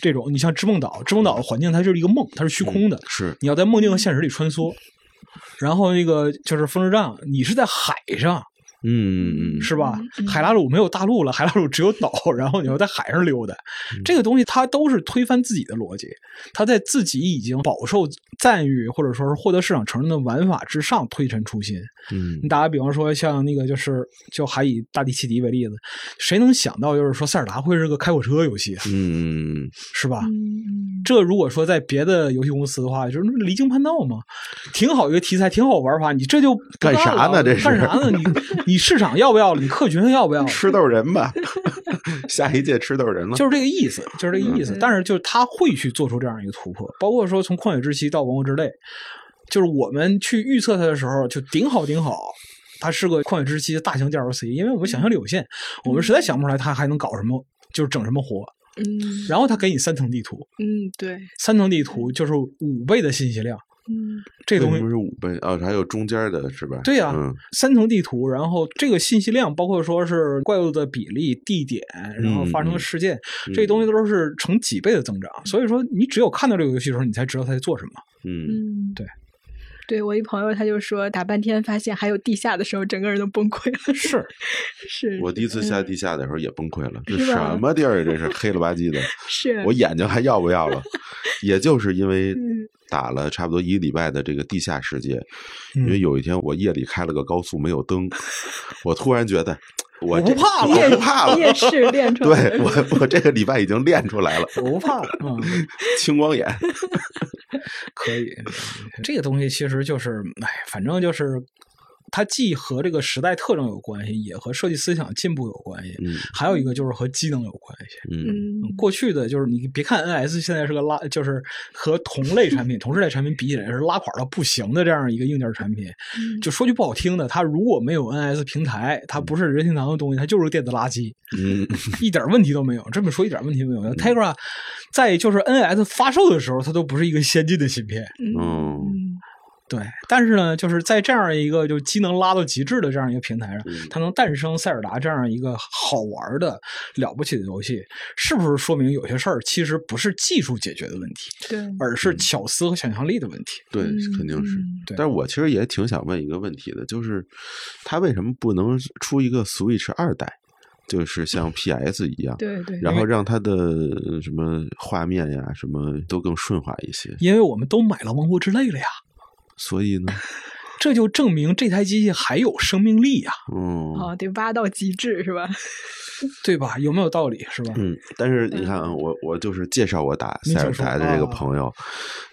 这种，你像织梦岛，织梦岛的环境它就是一个梦，它是虚空的，是，你要在梦境和现实里穿梭。然后那个就是风之杖，你是在海上，嗯嗯是吧？海拉鲁没有大陆了，海拉鲁只有岛，然后你要在海上溜达，这个东西它都是推翻自己的逻辑，它在自己已经饱受赞誉或者说是获得市场承认的玩法之上推陈出新。嗯你打个比方说，像那个就是就还以大地汽笛为例子，谁能想到就是说塞尔达会是个开火车游戏啊，嗯嗯是吧？嗯，这如果说在别的游戏公司的话，就是离经叛道嘛，挺好一个题材，挺好玩法，你这就干啥呢这是干啥呢？你 你市场要不要了？你客群要不要了？吃豆人吧，下一届吃豆人了。就是这个意思，就是这个意思。嗯但是就是他会去做出这样一个突破，包括说从旷野之息到王国之泪，就是我们去预测它的时候，就顶好顶好。它是个旷野之息的大型 DLC，因为我们想象力有限，我们实在想不出来它还能搞什么，就是整什么活。嗯然后它给你三层地图，嗯，对，三层地图就是五倍的信息量，嗯这东西是五倍啊？还有中间的是吧？对呀、嗯三层地图，然后这个信息量，包括说是怪物的比例、地点，然后发生的事件，嗯这些东西都是成几倍的增长。所以说，你只有看到这个游戏的时候，你才知道它在做什么。嗯嗯，对。对我一朋友，他就说打半天发现还有地下的时候，整个人都崩溃了。是，是，我第一次下嗯地下的时候也崩溃了，这是吧什么地儿啊？这是黑了吧唧的，是我眼睛还要不要了？也就是因为嗯打了差不多一个礼拜的这个地下世界，嗯因为有一天我夜里开了个高速没有灯，我突然觉得 我我不怕了我不怕了你。也是练出 来。对我，我这个礼拜已经练出来了，我不怕了。嗯，青光眼。可以。这个东西其实就是，哎，反正就是。它既和这个时代特征有关系，也和设计思想进步有关系，嗯还有一个就是和机能有关系。嗯嗯，过去的就是你别看 NS 现在是个拉，就是和同类产品、同时代产品比起来是拉垮到不行的这样一个硬件产品。嗯就说句不好听的，它如果没有 NS 平台，它不是任天堂的东西，它就是个电子垃圾，嗯一点问题都没有。这么说一点问题都没有。Tegra 在就是 NS 发售的时候，它都不是一个先进的芯片。嗯对，但是呢，就是在这样一个就机能拉到极致的这样一个平台上，嗯它能诞生塞尔达这样一个好玩的了不起的游戏，是不是说明有些事儿其实不是技术解决的问题，对，而是巧思和想象力的问题？对，肯定是。嗯对但是我其实也挺想问一个问题的，就是它为什么不能出一个 Switch 二代，就是像 PS 一样，对对，然后让它的呃什么画面呀，什么都更顺滑一些。因为我们都买了《王国之泪》了呀，所以呢，这就证明这台机器还有生命力呀，嗯啊，得挖到极致是吧？对吧？有没有道理？是吧？嗯，但是你看啊，我我就是介绍我打塞尔您请说达的这个啊朋友，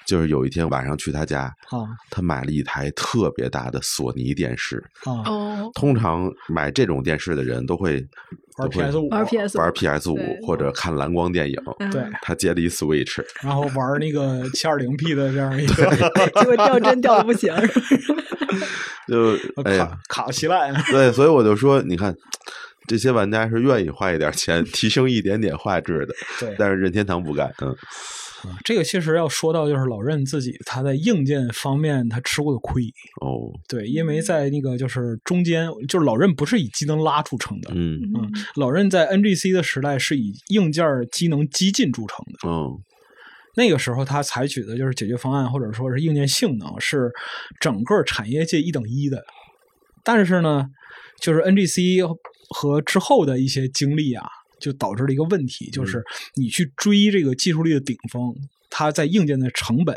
就是有一天晚上去他家，啊他买了一台特别大的索尼电视。啊，哦，通常买这种电视的人都会玩 PS 五，玩 PS 玩 PS 五或者看蓝光电影。嗯对，他接了一 Switch，然后玩那个七二零 P 的这样一个 结果掉帧掉的不行，就 哎呀卡，卡西赖。对，所以我就说，你看，这些玩家是愿意花一点钱提升一点点画质的，对，但是任天堂不干。嗯啊这个其实要说到就是老任自己他在硬件方面他吃过的亏，哦，对，因为在那个就是中间，就是老任不是以机能拉著称的，嗯嗯，老任在 NGC 的时代是以硬件机能激进著称的。哦，那个时候他采取的就是解决方案或者说是硬件性能是整个产业界一等一的，但是呢，就是 NGC 和之后的一些经历啊，就导致了一个问题，就是你去追这个技术力的顶峰，它在硬件的成本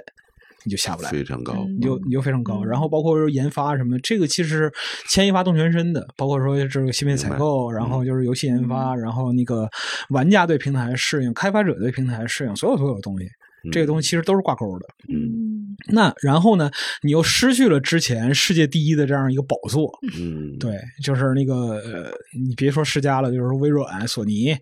你就下不来。非常高。嗯你就你就非常高，嗯然后包括说研发什么，这个其实是牵一发动全身的，包括说这个芯片采购，然后就是游戏研发，然后那个玩家对平台适应，开发者对平台适应，所有所有的东西，这个东西其实都是挂钩的。嗯那然后呢，你又失去了之前世界第一的这样一个宝座，嗯，对，就是那个呃，你别说世家了，就是微软、索尼，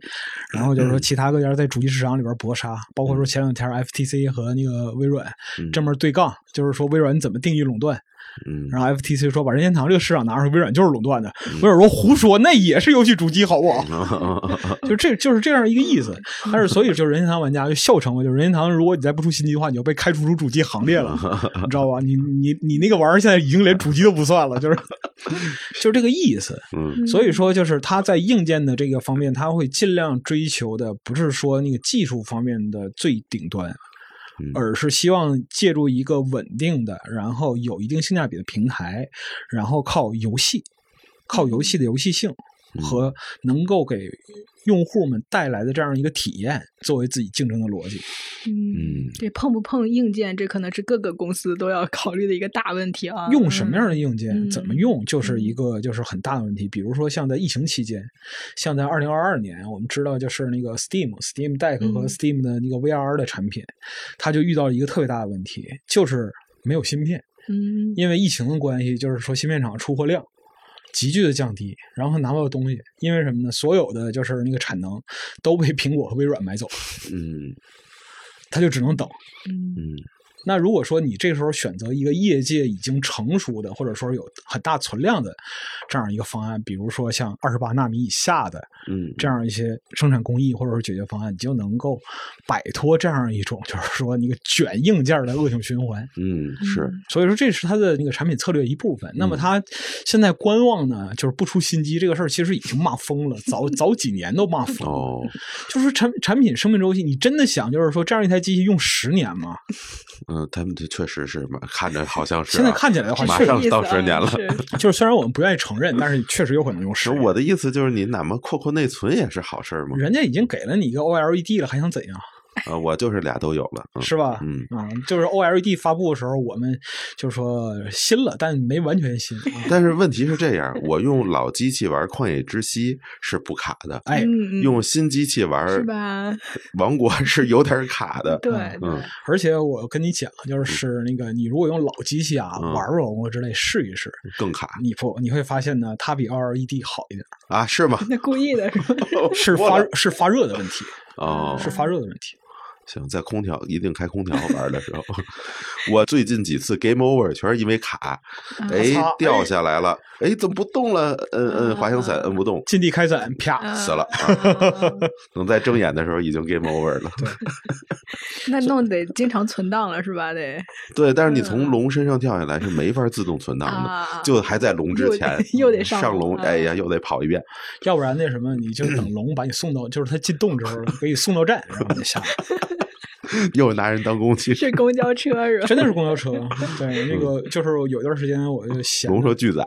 然后就是说其他各家在主机市场里边搏杀，包括说前两天 FTC 和那个微软嗯。这么对杠，就是说微软怎么定义垄断，嗯，然后 FTC 说把任天堂这个市场拿出来，微软就是垄断的，微软说胡说，那也是游戏主机，好不好？就这就是这样一个意思。但是所以就是任天堂玩家就笑称嘛，就是任天堂，如果你再不出新机的话，你要被开除出主机行列了，你知道吧？你你你那个玩意儿现在已经连主机都不算了，就是 就是这个意思。嗯所以说，就是他在硬件的这个方面，他会尽量追求的不是说那个技术方面的最顶端，嗯而是希望借助一个稳定的，然后有一定性价比的平台，然后靠游戏靠游戏的游戏性和能够给用户们带来的这样一个体验作为自己竞争的逻辑。嗯，这碰不碰硬件，这可能是各个公司都要考虑的一个大问题啊。用什么样的硬件，怎么用，就是一个就是很大的问题。比如说，像在疫情期间，像在二零二二年，我们知道就是那个 Steam、Steam Deck 和 Steam 的那个 VR 的产品，它就遇到了一个特别大的问题，就是没有芯片。嗯，因为疫情的关系，就是说芯片厂出货量急剧的降低，然后拿不到东西。因为什么呢？所有的就是那个产能都被苹果和微软买走了。嗯，他就只能等。嗯。那如果说你这时候选择一个业界已经成熟的，或者说有很大存量的这样一个方案，比如说像二十八纳米以下的，嗯，这样一些生产工艺或者说解决方案，你就能够摆脱这样一种就是说那个卷硬件的恶性循环。嗯，是。所以说这是它的那个产品策略一部分。那么它现在观望呢，就是不出新机这个事儿，其实已经骂疯了，早早几年都骂疯了。哦就是产产品生命周期，你真的想就是说这样一台机器用十年吗？嗯，他们这确实是嘛，看着好像是。现在看起来的话，马上到十年了。就是虽然我们不愿意承认，但是确实有可能用十。我的意思就是，你哪怕扩扩内存也是好事嘛。人家已经给了你一个 OLED 了，还想怎样？呃，我就是俩都有了，是吧？嗯啊，就是 OLED 发布的时候，我们就说新了，但没完全新。但是问题是这样，我用老机器玩《旷野之息》是不卡的，哎，用新机器玩是吧？王国是有点卡的，对，嗯。而且我跟你讲，就是那个你如果用老机器啊玩玩王国之类试一试，更卡。你不你会发现呢，它比 OLED 好一点啊？是吗？那故意的是吧？是发是发热的问题哦，是发热的问题。行，在空调一定开空调玩的时候，我最近几次 game over 全是因为卡，哎掉下来了，哎怎么不动了？摁摁滑翔伞摁不动，近地开伞啪死了，等再睁眼的时候已经 game over 了。那弄得经常存档了是吧？得对，但是你从龙身上跳下来是没法自动存档的，就还在龙之前又得 上龙，哎呀又得跑一遍，要不然那什么你就等龙把你送到，就是它进洞之后给你送到站，然后你下来。又拿人当工具，是公交车是吧？真的是公交车。对，那个就是有段时间我就想，龙说拒载，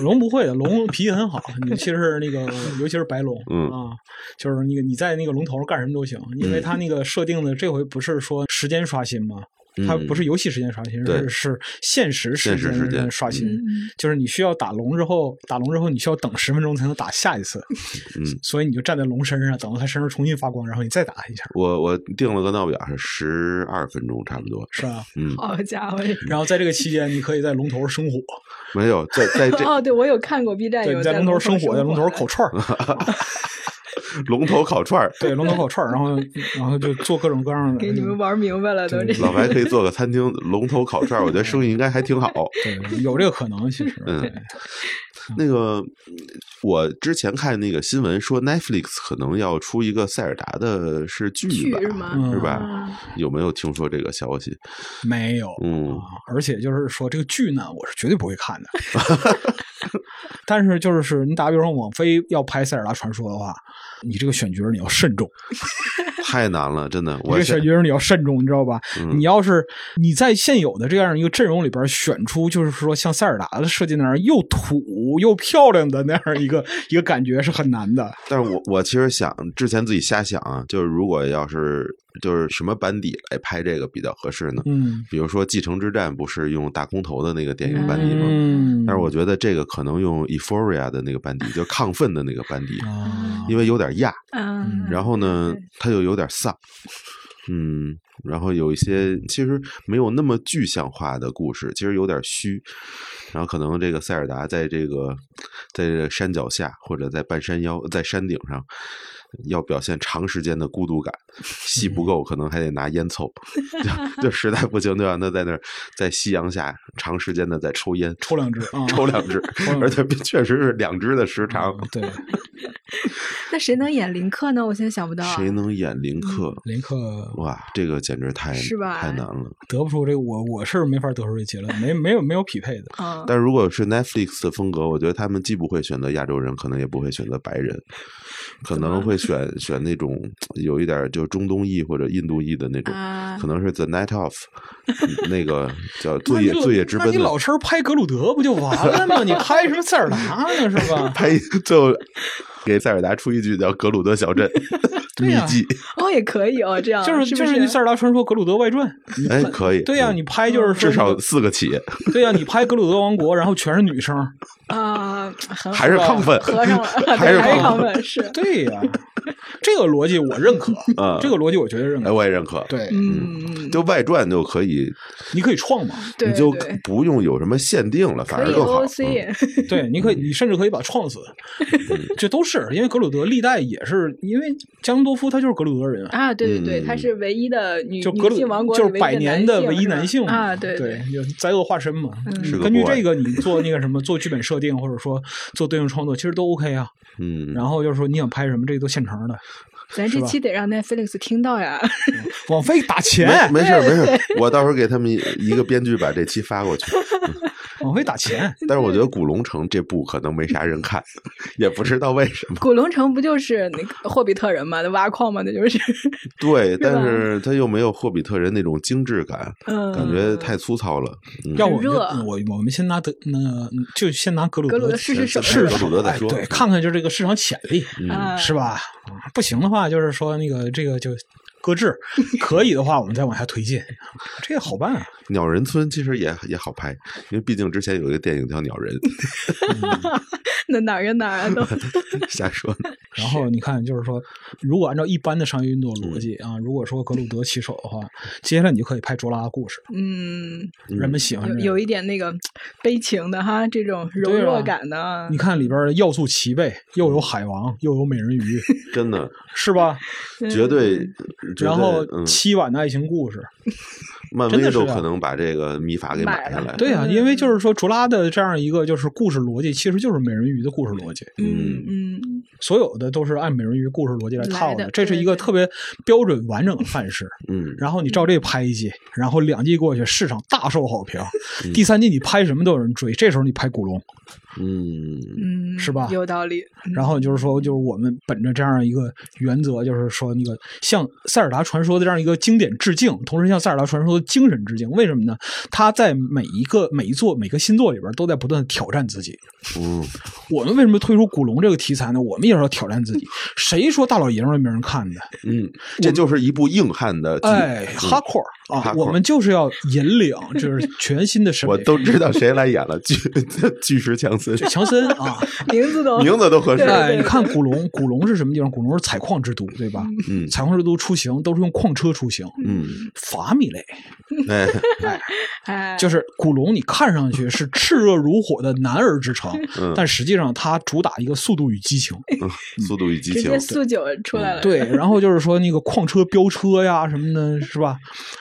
龙不会的，龙脾气很好。尤其是那个，尤其是白龙，嗯啊，就是那个你在那个龙头上干什么都行，因为他那个设定的这回不是说时间刷新吗？它不是游戏时间刷新，是是现实时间刷新。就是你需要打龙之后，打龙之后你需要等十分钟才能打下一次。嗯，所以你就站在龙身上，等到它身上重新发光，然后你再打一下。我我定了个闹表，是十二分钟，差不多是吧？嗯，好家伙！然后在这个期间，你可以在龙头生火。没有，在在这哦，对我有看过 B 站有在龙头生火，在龙头烤串儿。龙头烤串儿，对，龙头烤串儿，然后然后就做各种各样的。给你们玩明白了，都。老白可以做个餐厅，龙头烤串儿，我觉得生意应该还挺好。对，有这个可能，其实。嗯。那个，我之前看那个新闻说，Netflix 可能要出一个塞尔达的是剧吧？是吧？有没有听说这个消息？没有。嗯。而且就是说，这个剧呢，我是绝对不会看的。但是，就是你打比方，网飞要拍《塞尔达传说》的话，你这个选角你要慎重，太难了，真的。我这个选角你要慎重，你知道吧？你要是你在现有的这样一个阵容里边选出，就是说像塞尔达的设计那样又土又漂亮的那样一个一个感觉是很难的。但是我我其实想之前自己瞎想啊，就是如果要是就是什么班底来拍这个比较合适呢？嗯，比如说《继承之战》不是用大空头的那个电影班底吗？嗯，但是我觉得这个可能用。Euphoria 的那个班底，就亢奋的那个班底，因为有点亚，嗯，然后呢，他又有点丧，嗯，然后有一些其实没有那么具象化的故事，其实有点虚，然后可能这个塞尔达在这个在这个山脚下或者在半山腰，在山顶上。要表现长时间的孤独感，戏不够，可能还得拿烟凑，就实在不行，就让他在那儿在夕阳下长时间的在抽烟，抽两支，抽两支，而且确实是两支的时长。对。那谁能演林克呢？我现在想不到。谁能演林克？林克，哇，这个简直太是吧？太难了，得不出这个，我我是没法得出这结论，没没有没有匹配的。但如果是 Netflix 的风格，我觉得他们既不会选择亚洲人，可能也不会选择白人，可能会。选 选那种有一点就中东裔或者印度裔的那种，可能是 The Night of 那个叫 《罪业罪业之奔》。你老师拍格鲁德不就完了吗？你拍什么塞尔达呢？是吧？拍最后给塞尔达出一句叫《格鲁德小镇 》。秘籍哦，也可以哦，这样就是就是《塞尔达传说：格鲁德外传》。哎，可以。对呀，你拍就是至少四个企业。对呀，你拍格鲁德王国，然后全是女生啊，还是亢奋，合上了，还是亢奋，是。对呀，这个逻辑我认可啊，这个逻辑我觉得认可，我也认可。对，嗯，就外传就可以，你可以创嘛，你就不用有什么限定了，反而更好。对，你可以，你甚至可以把创死，这都是因为格鲁德历代也是因为江。多夫他就是格鲁德人啊，对对对，他是唯一的女就格鲁王国就是百年的唯一男性啊，对对，灾厄化身嘛。根据这个，你做那个什么做剧本设定，或者说做对应创作，其实都 OK 啊。嗯，然后就是说你想拍什么，这都现成的。咱这期得让那 Felix 听到呀，网费打钱，没事没事，我到时候给他们一个编剧把这期发过去。往回打钱，但是我觉得《古龙城》这部可能没啥人看，也不知道为什么。古龙城不就是那个霍比特人嘛？那挖矿嘛？那就是。对，但是他又没有霍比特人那种精致感，嗯，感觉太粗糙了。要我我我们先拿德那就先拿格鲁德试试试试手德再说，对，看看就这个市场潜力，嗯、是吧？不行的话，就是说那个这个就。搁置，可以的话，我们再往下推进，这个好办啊。鸟人村其实也也好拍，因为毕竟之前有一个电影叫《鸟人》。那哪儿跟哪儿啊？都 瞎说。然后你看，就是说，如果按照一般的商业运作逻辑啊，如果说格鲁德起手的话，接下来你就可以拍卓拉的故事。嗯，人们喜欢有一点那个悲情的哈，这种柔弱感的。你看里边的要素齐备，又有海王，又有美人鱼，真的是吧？绝对。然后凄婉的爱情故事，漫威都可能把这个秘法给买下来。对啊，因为就是说，卓拉的这样一个就是故事逻辑，其实就是美人鱼的故事逻辑。嗯嗯，所有的都是按美人鱼故事逻辑来套的，这是一个特别标准完整的范式。嗯，然后你照这拍一季，然后两季过去，市场大受好评。第三季你拍什么都有人追，这时候你拍古龙。嗯嗯，是吧？有道理。然后就是说，就是我们本着这样一个原则，就是说那个向《塞尔达传说》的这样一个经典致敬，同时向《塞尔达传说》的精神致敬。为什么呢？他在每一个每一座每个新作里边都在不断的挑战自己。嗯，我们为什么推出古龙这个题材呢？我们也是要挑战自己。谁说大老爷们没人看的？嗯，这就是一部硬汉的哎，哈阔啊，我们就是要引领，就是全新的审美。我都知道谁来演了巨 巨石强森。强森啊，名字都名字都合适。哎，你看古龙，古龙是什么地方？古龙是采矿之都，对吧？嗯，采矿之都出行都是用矿车出行。嗯，法米类，哎 哎，就是古龙，你看上去是炽热如火的男儿之城，但实际上它主打一个速度与激情。速度与激情，速九出来了。对，然后就是说那个矿车飙车呀什么的，是吧？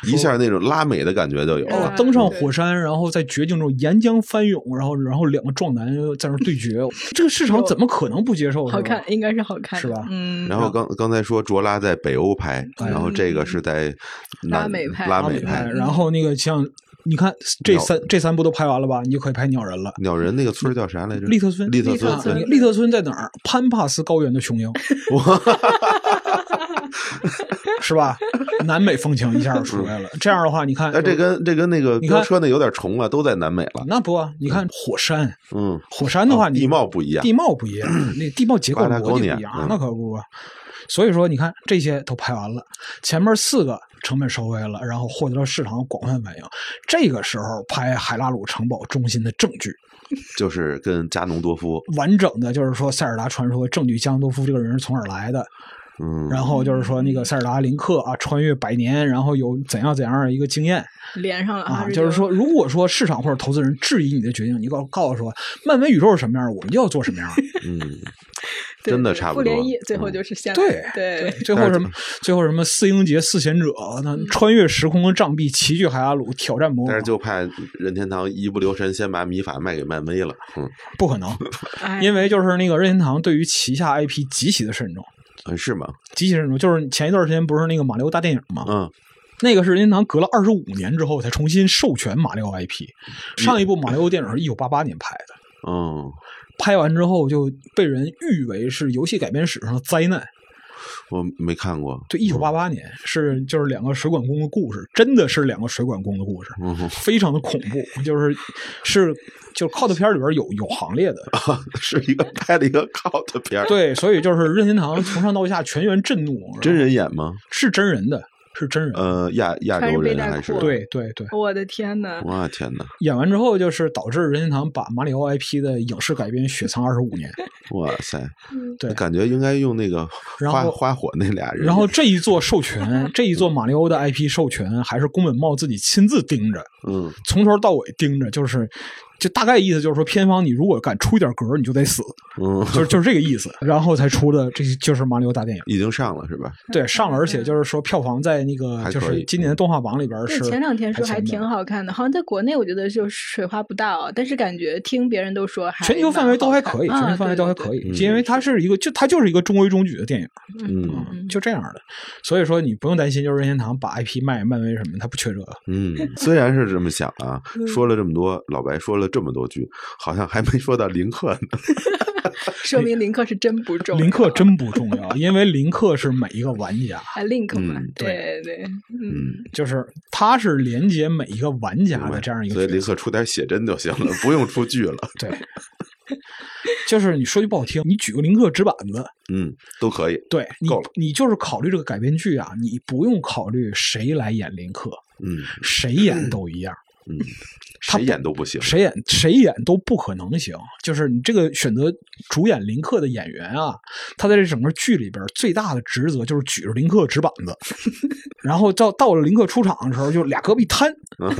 一下那种拉美的感觉就有了。登上火山，然后在绝境中岩浆翻涌，然后然后两个壮男。在那对决，这个市场怎么可能不接受？好看，应该是好看，是吧？嗯。然后刚刚才说卓拉在北欧拍，然后这个是在拉美拍，拉美拍。然后那个像你看这三这三部都拍完了吧？你就可以拍鸟人了。鸟人那个村叫啥来着？利特村。利特村。利特村在哪儿？潘帕斯高原的雄鹰。是吧？南美风情一下就出来了。这样的话，你看，哎，这跟这跟那个飙车那有点重了，都在南美了。那不，你看火山，嗯，火山的话，地貌不一样，地貌不一样，那地貌结构逻辑不一样，那可不。所以说，你看这些都拍完了，前面四个成本收回了，然后获得了市场广泛反应。这个时候拍海拉鲁城堡中心的证据，就是跟加农多夫完整的，就是说塞尔达传说证据，加农多夫这个人是从哪儿来的。嗯，然后就是说那个塞尔达林克啊，穿越百年，然后有怎样怎样的一个经验，连上了啊。就是说，如果说市场或者投资人质疑你的决定，你告告诉说，漫威宇宙是什么样，我们就要做什么样。嗯，真的差不多。复联一最后就是现对对，最后什么最后什么四英杰四贤者，那穿越时空的障壁齐聚海拉鲁挑战魔。但是就怕任天堂一不留神先把米法卖给漫威了。嗯，不可能，因为就是那个任天堂对于旗下 IP 极其的慎重。嗯，是吗？极其慎重，就是前一段时间不是那个马里奥大电影吗？嗯，那个是任天堂隔了二十五年之后才重新授权马里奥 IP。上一部马里奥电影是一九八八年拍的。嗯，拍完之后就被人誉为是游戏改编史上的灾难。我没看过。对，一九八八年是就是两个水管工的故事，真的是两个水管工的故事，非常的恐怖，就是是就 cult 片里边有有行列的，是一个拍了一个 cult 片。对，所以就是任天堂从上到下全员震怒。真人演吗？是真人的。是真人，呃，亚亚洲人还是？对对对，我的天呐！我天呐！演完之后，就是导致任天堂把马里奥 IP 的影视改编雪藏二十五年。哇塞！对，感觉应该用那个花花火那俩人。然后这一座授权，这一座马里奥的 IP 授权，还是宫本茂自己亲自盯着，嗯，从头到尾盯着，就是。就大概意思就是说，片方你如果敢出一点格，你就得死，嗯，就是就是这个意思。然后才出的，这就是马里奥大电影，已经上了是吧？对，上了，而且就是说票房在那个就是今年的动画榜里边是。前两天说还挺好看的，好像在国内我觉得就水花不大哦，但是感觉听别人都说还全球范围都还可以，全球范围都还可以，因为它是一个就它就是一个中规中矩的电影，嗯，就这样的。所以说你不用担心，就是任天堂把 IP 卖漫威什么，他不缺这个。嗯，虽然是这么想啊，说了这么多，老白说了这么多剧。好像还没说到林克呢，说明林克是真不重要。林克真不重要，因为林克是每一个玩家。啊，Link 嘛，对对，嗯，就是他是连接每一个玩家的这样一个。所以林克出点写真就行了，不用出剧了。对，就是你说句不好听，你举个林克纸板子，嗯，都可以。对，你你就是考虑这个改编剧啊，你不用考虑谁来演林克，嗯，谁演都一样，嗯。谁演都不行，谁演谁演都不可能行。就是你这个选择主演林克的演员啊，他在这整个剧里边最大的职责就是举着林克纸板子，然后到到了林克出场的时候，就俩胳膊一摊，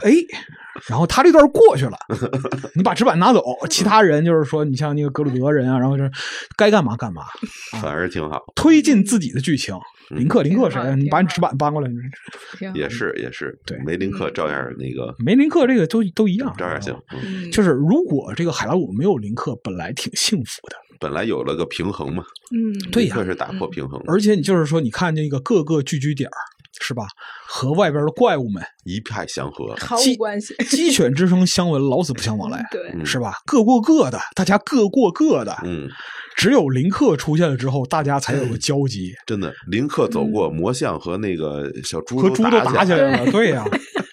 哎，然后他这段过去了，你把纸板拿走，其他人就是说，你像那个格鲁德人啊，然后就是该干嘛干嘛，反而挺好，推进自己的剧情。林克，林克谁？你把你纸板搬过来。也是，也是，对，没林克照样那个。没林克，这个都都一样，照样行。就是如果这个海拉鲁没有林克，本来挺幸福的，本来有了个平衡嘛。嗯，对呀，林克是打破平衡。而且你就是说，你看那个各个聚居点是吧？和外边的怪物们一派祥和，毫无关系。鸡犬之声相闻，老死不相往来。对，是吧？各过各的，大家各过各的。嗯。只有林克出现了之后，大家才有个交集。真的，林克走过魔像和那个小猪和猪都打起来了。对呀，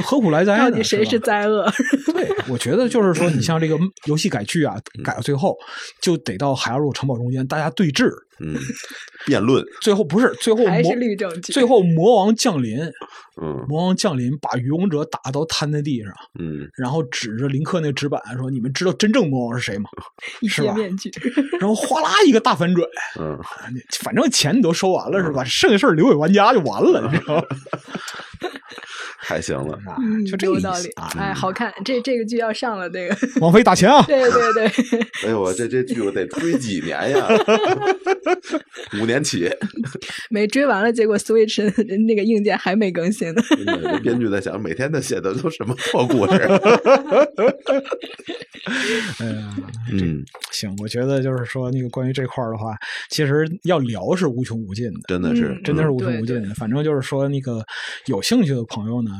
就何苦来哉？到底谁是灾厄？对，我觉得就是说，你像这个游戏改剧啊，改到最后就得到海拉鲁城堡中间，大家对峙。嗯，辩论。最后不是最后还是律政剧，最后魔王降临，嗯，魔王降临把愚公者打到瘫在地上，嗯，然后指着林克那纸板说：“你们知道真正魔王是谁吗？” 一揭面具，然后哗啦一个大反转，嗯，反正钱你都收完了是吧？剩下事儿留给玩家就完了，你知道吗？太行了，就这个道理啊！哎，好看，这这个剧要上了，这个王菲打钱啊！对对对，哎呦我这这剧我得追几年呀？五年起，没追完了，结果 Switch 那个硬件还没更新呢。编剧在想，每天他写的都什么破故事？哎呀，嗯，行，我觉得就是说，那个关于这块儿的话，其实要聊是无穷无尽的，真的是，真的是无穷无尽的。反正就是说，那个有兴趣的朋友呢，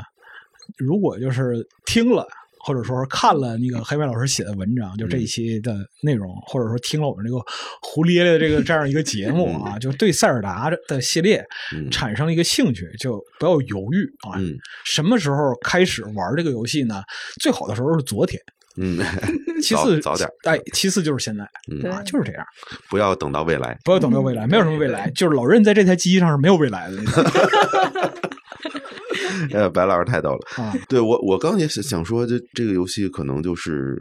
如果就是听了。或者说看了那个黑白老师写的文章，就这一期的内容，或者说听了我们这个胡咧咧的这个这样一个节目啊，就对塞尔达的系列产生了一个兴趣，就不要犹豫啊。什么时候开始玩这个游戏呢？最好的时候是昨天。嗯，其次早点。哎，其次就是现在啊，就是这样。不要等到未来，不要等到未来，没有什么未来，就是老任在这台机器上是没有未来的。哎，白老师太逗了啊！对我，我刚也是想说，这这个游戏可能就是，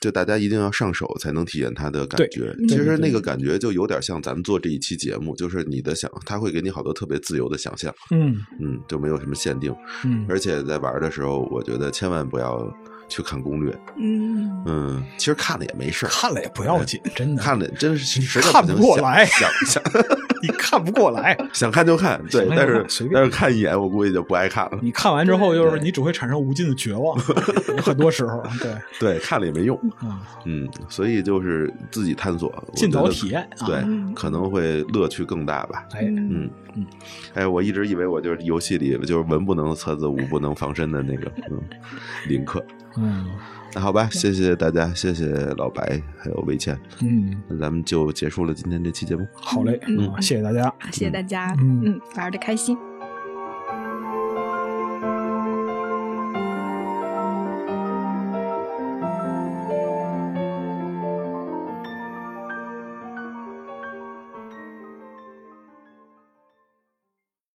就大家一定要上手才能体验它的感觉。其实那个感觉就有点像咱们做这一期节目，就是你的想，他会给你好多特别自由的想象。嗯嗯，就没有什么限定。嗯，而且在玩的时候，我觉得千万不要。去看攻略，嗯嗯，其实看了也没事看了也不要紧，真的看了真是看不过来，想想 你看不过来，想看就看，对，但是随便，但是看一眼我估计就不爱看了。你看完之后，就是你只会产生无尽的绝望，很多时候，对 对，看了也没用，嗯，所以就是自己探索，尽早体验，对，可能会乐趣更大吧。哎，嗯嗯，哎，我一直以为我就是游戏里就是文不能测字，武不能防身的那个，嗯，林克。嗯，那好吧，谢谢大家，谢谢老白还有魏倩，嗯，那咱们就结束了今天这期节目。好嘞，嗯谢谢大家，谢谢大家，嗯嗯，玩的开心。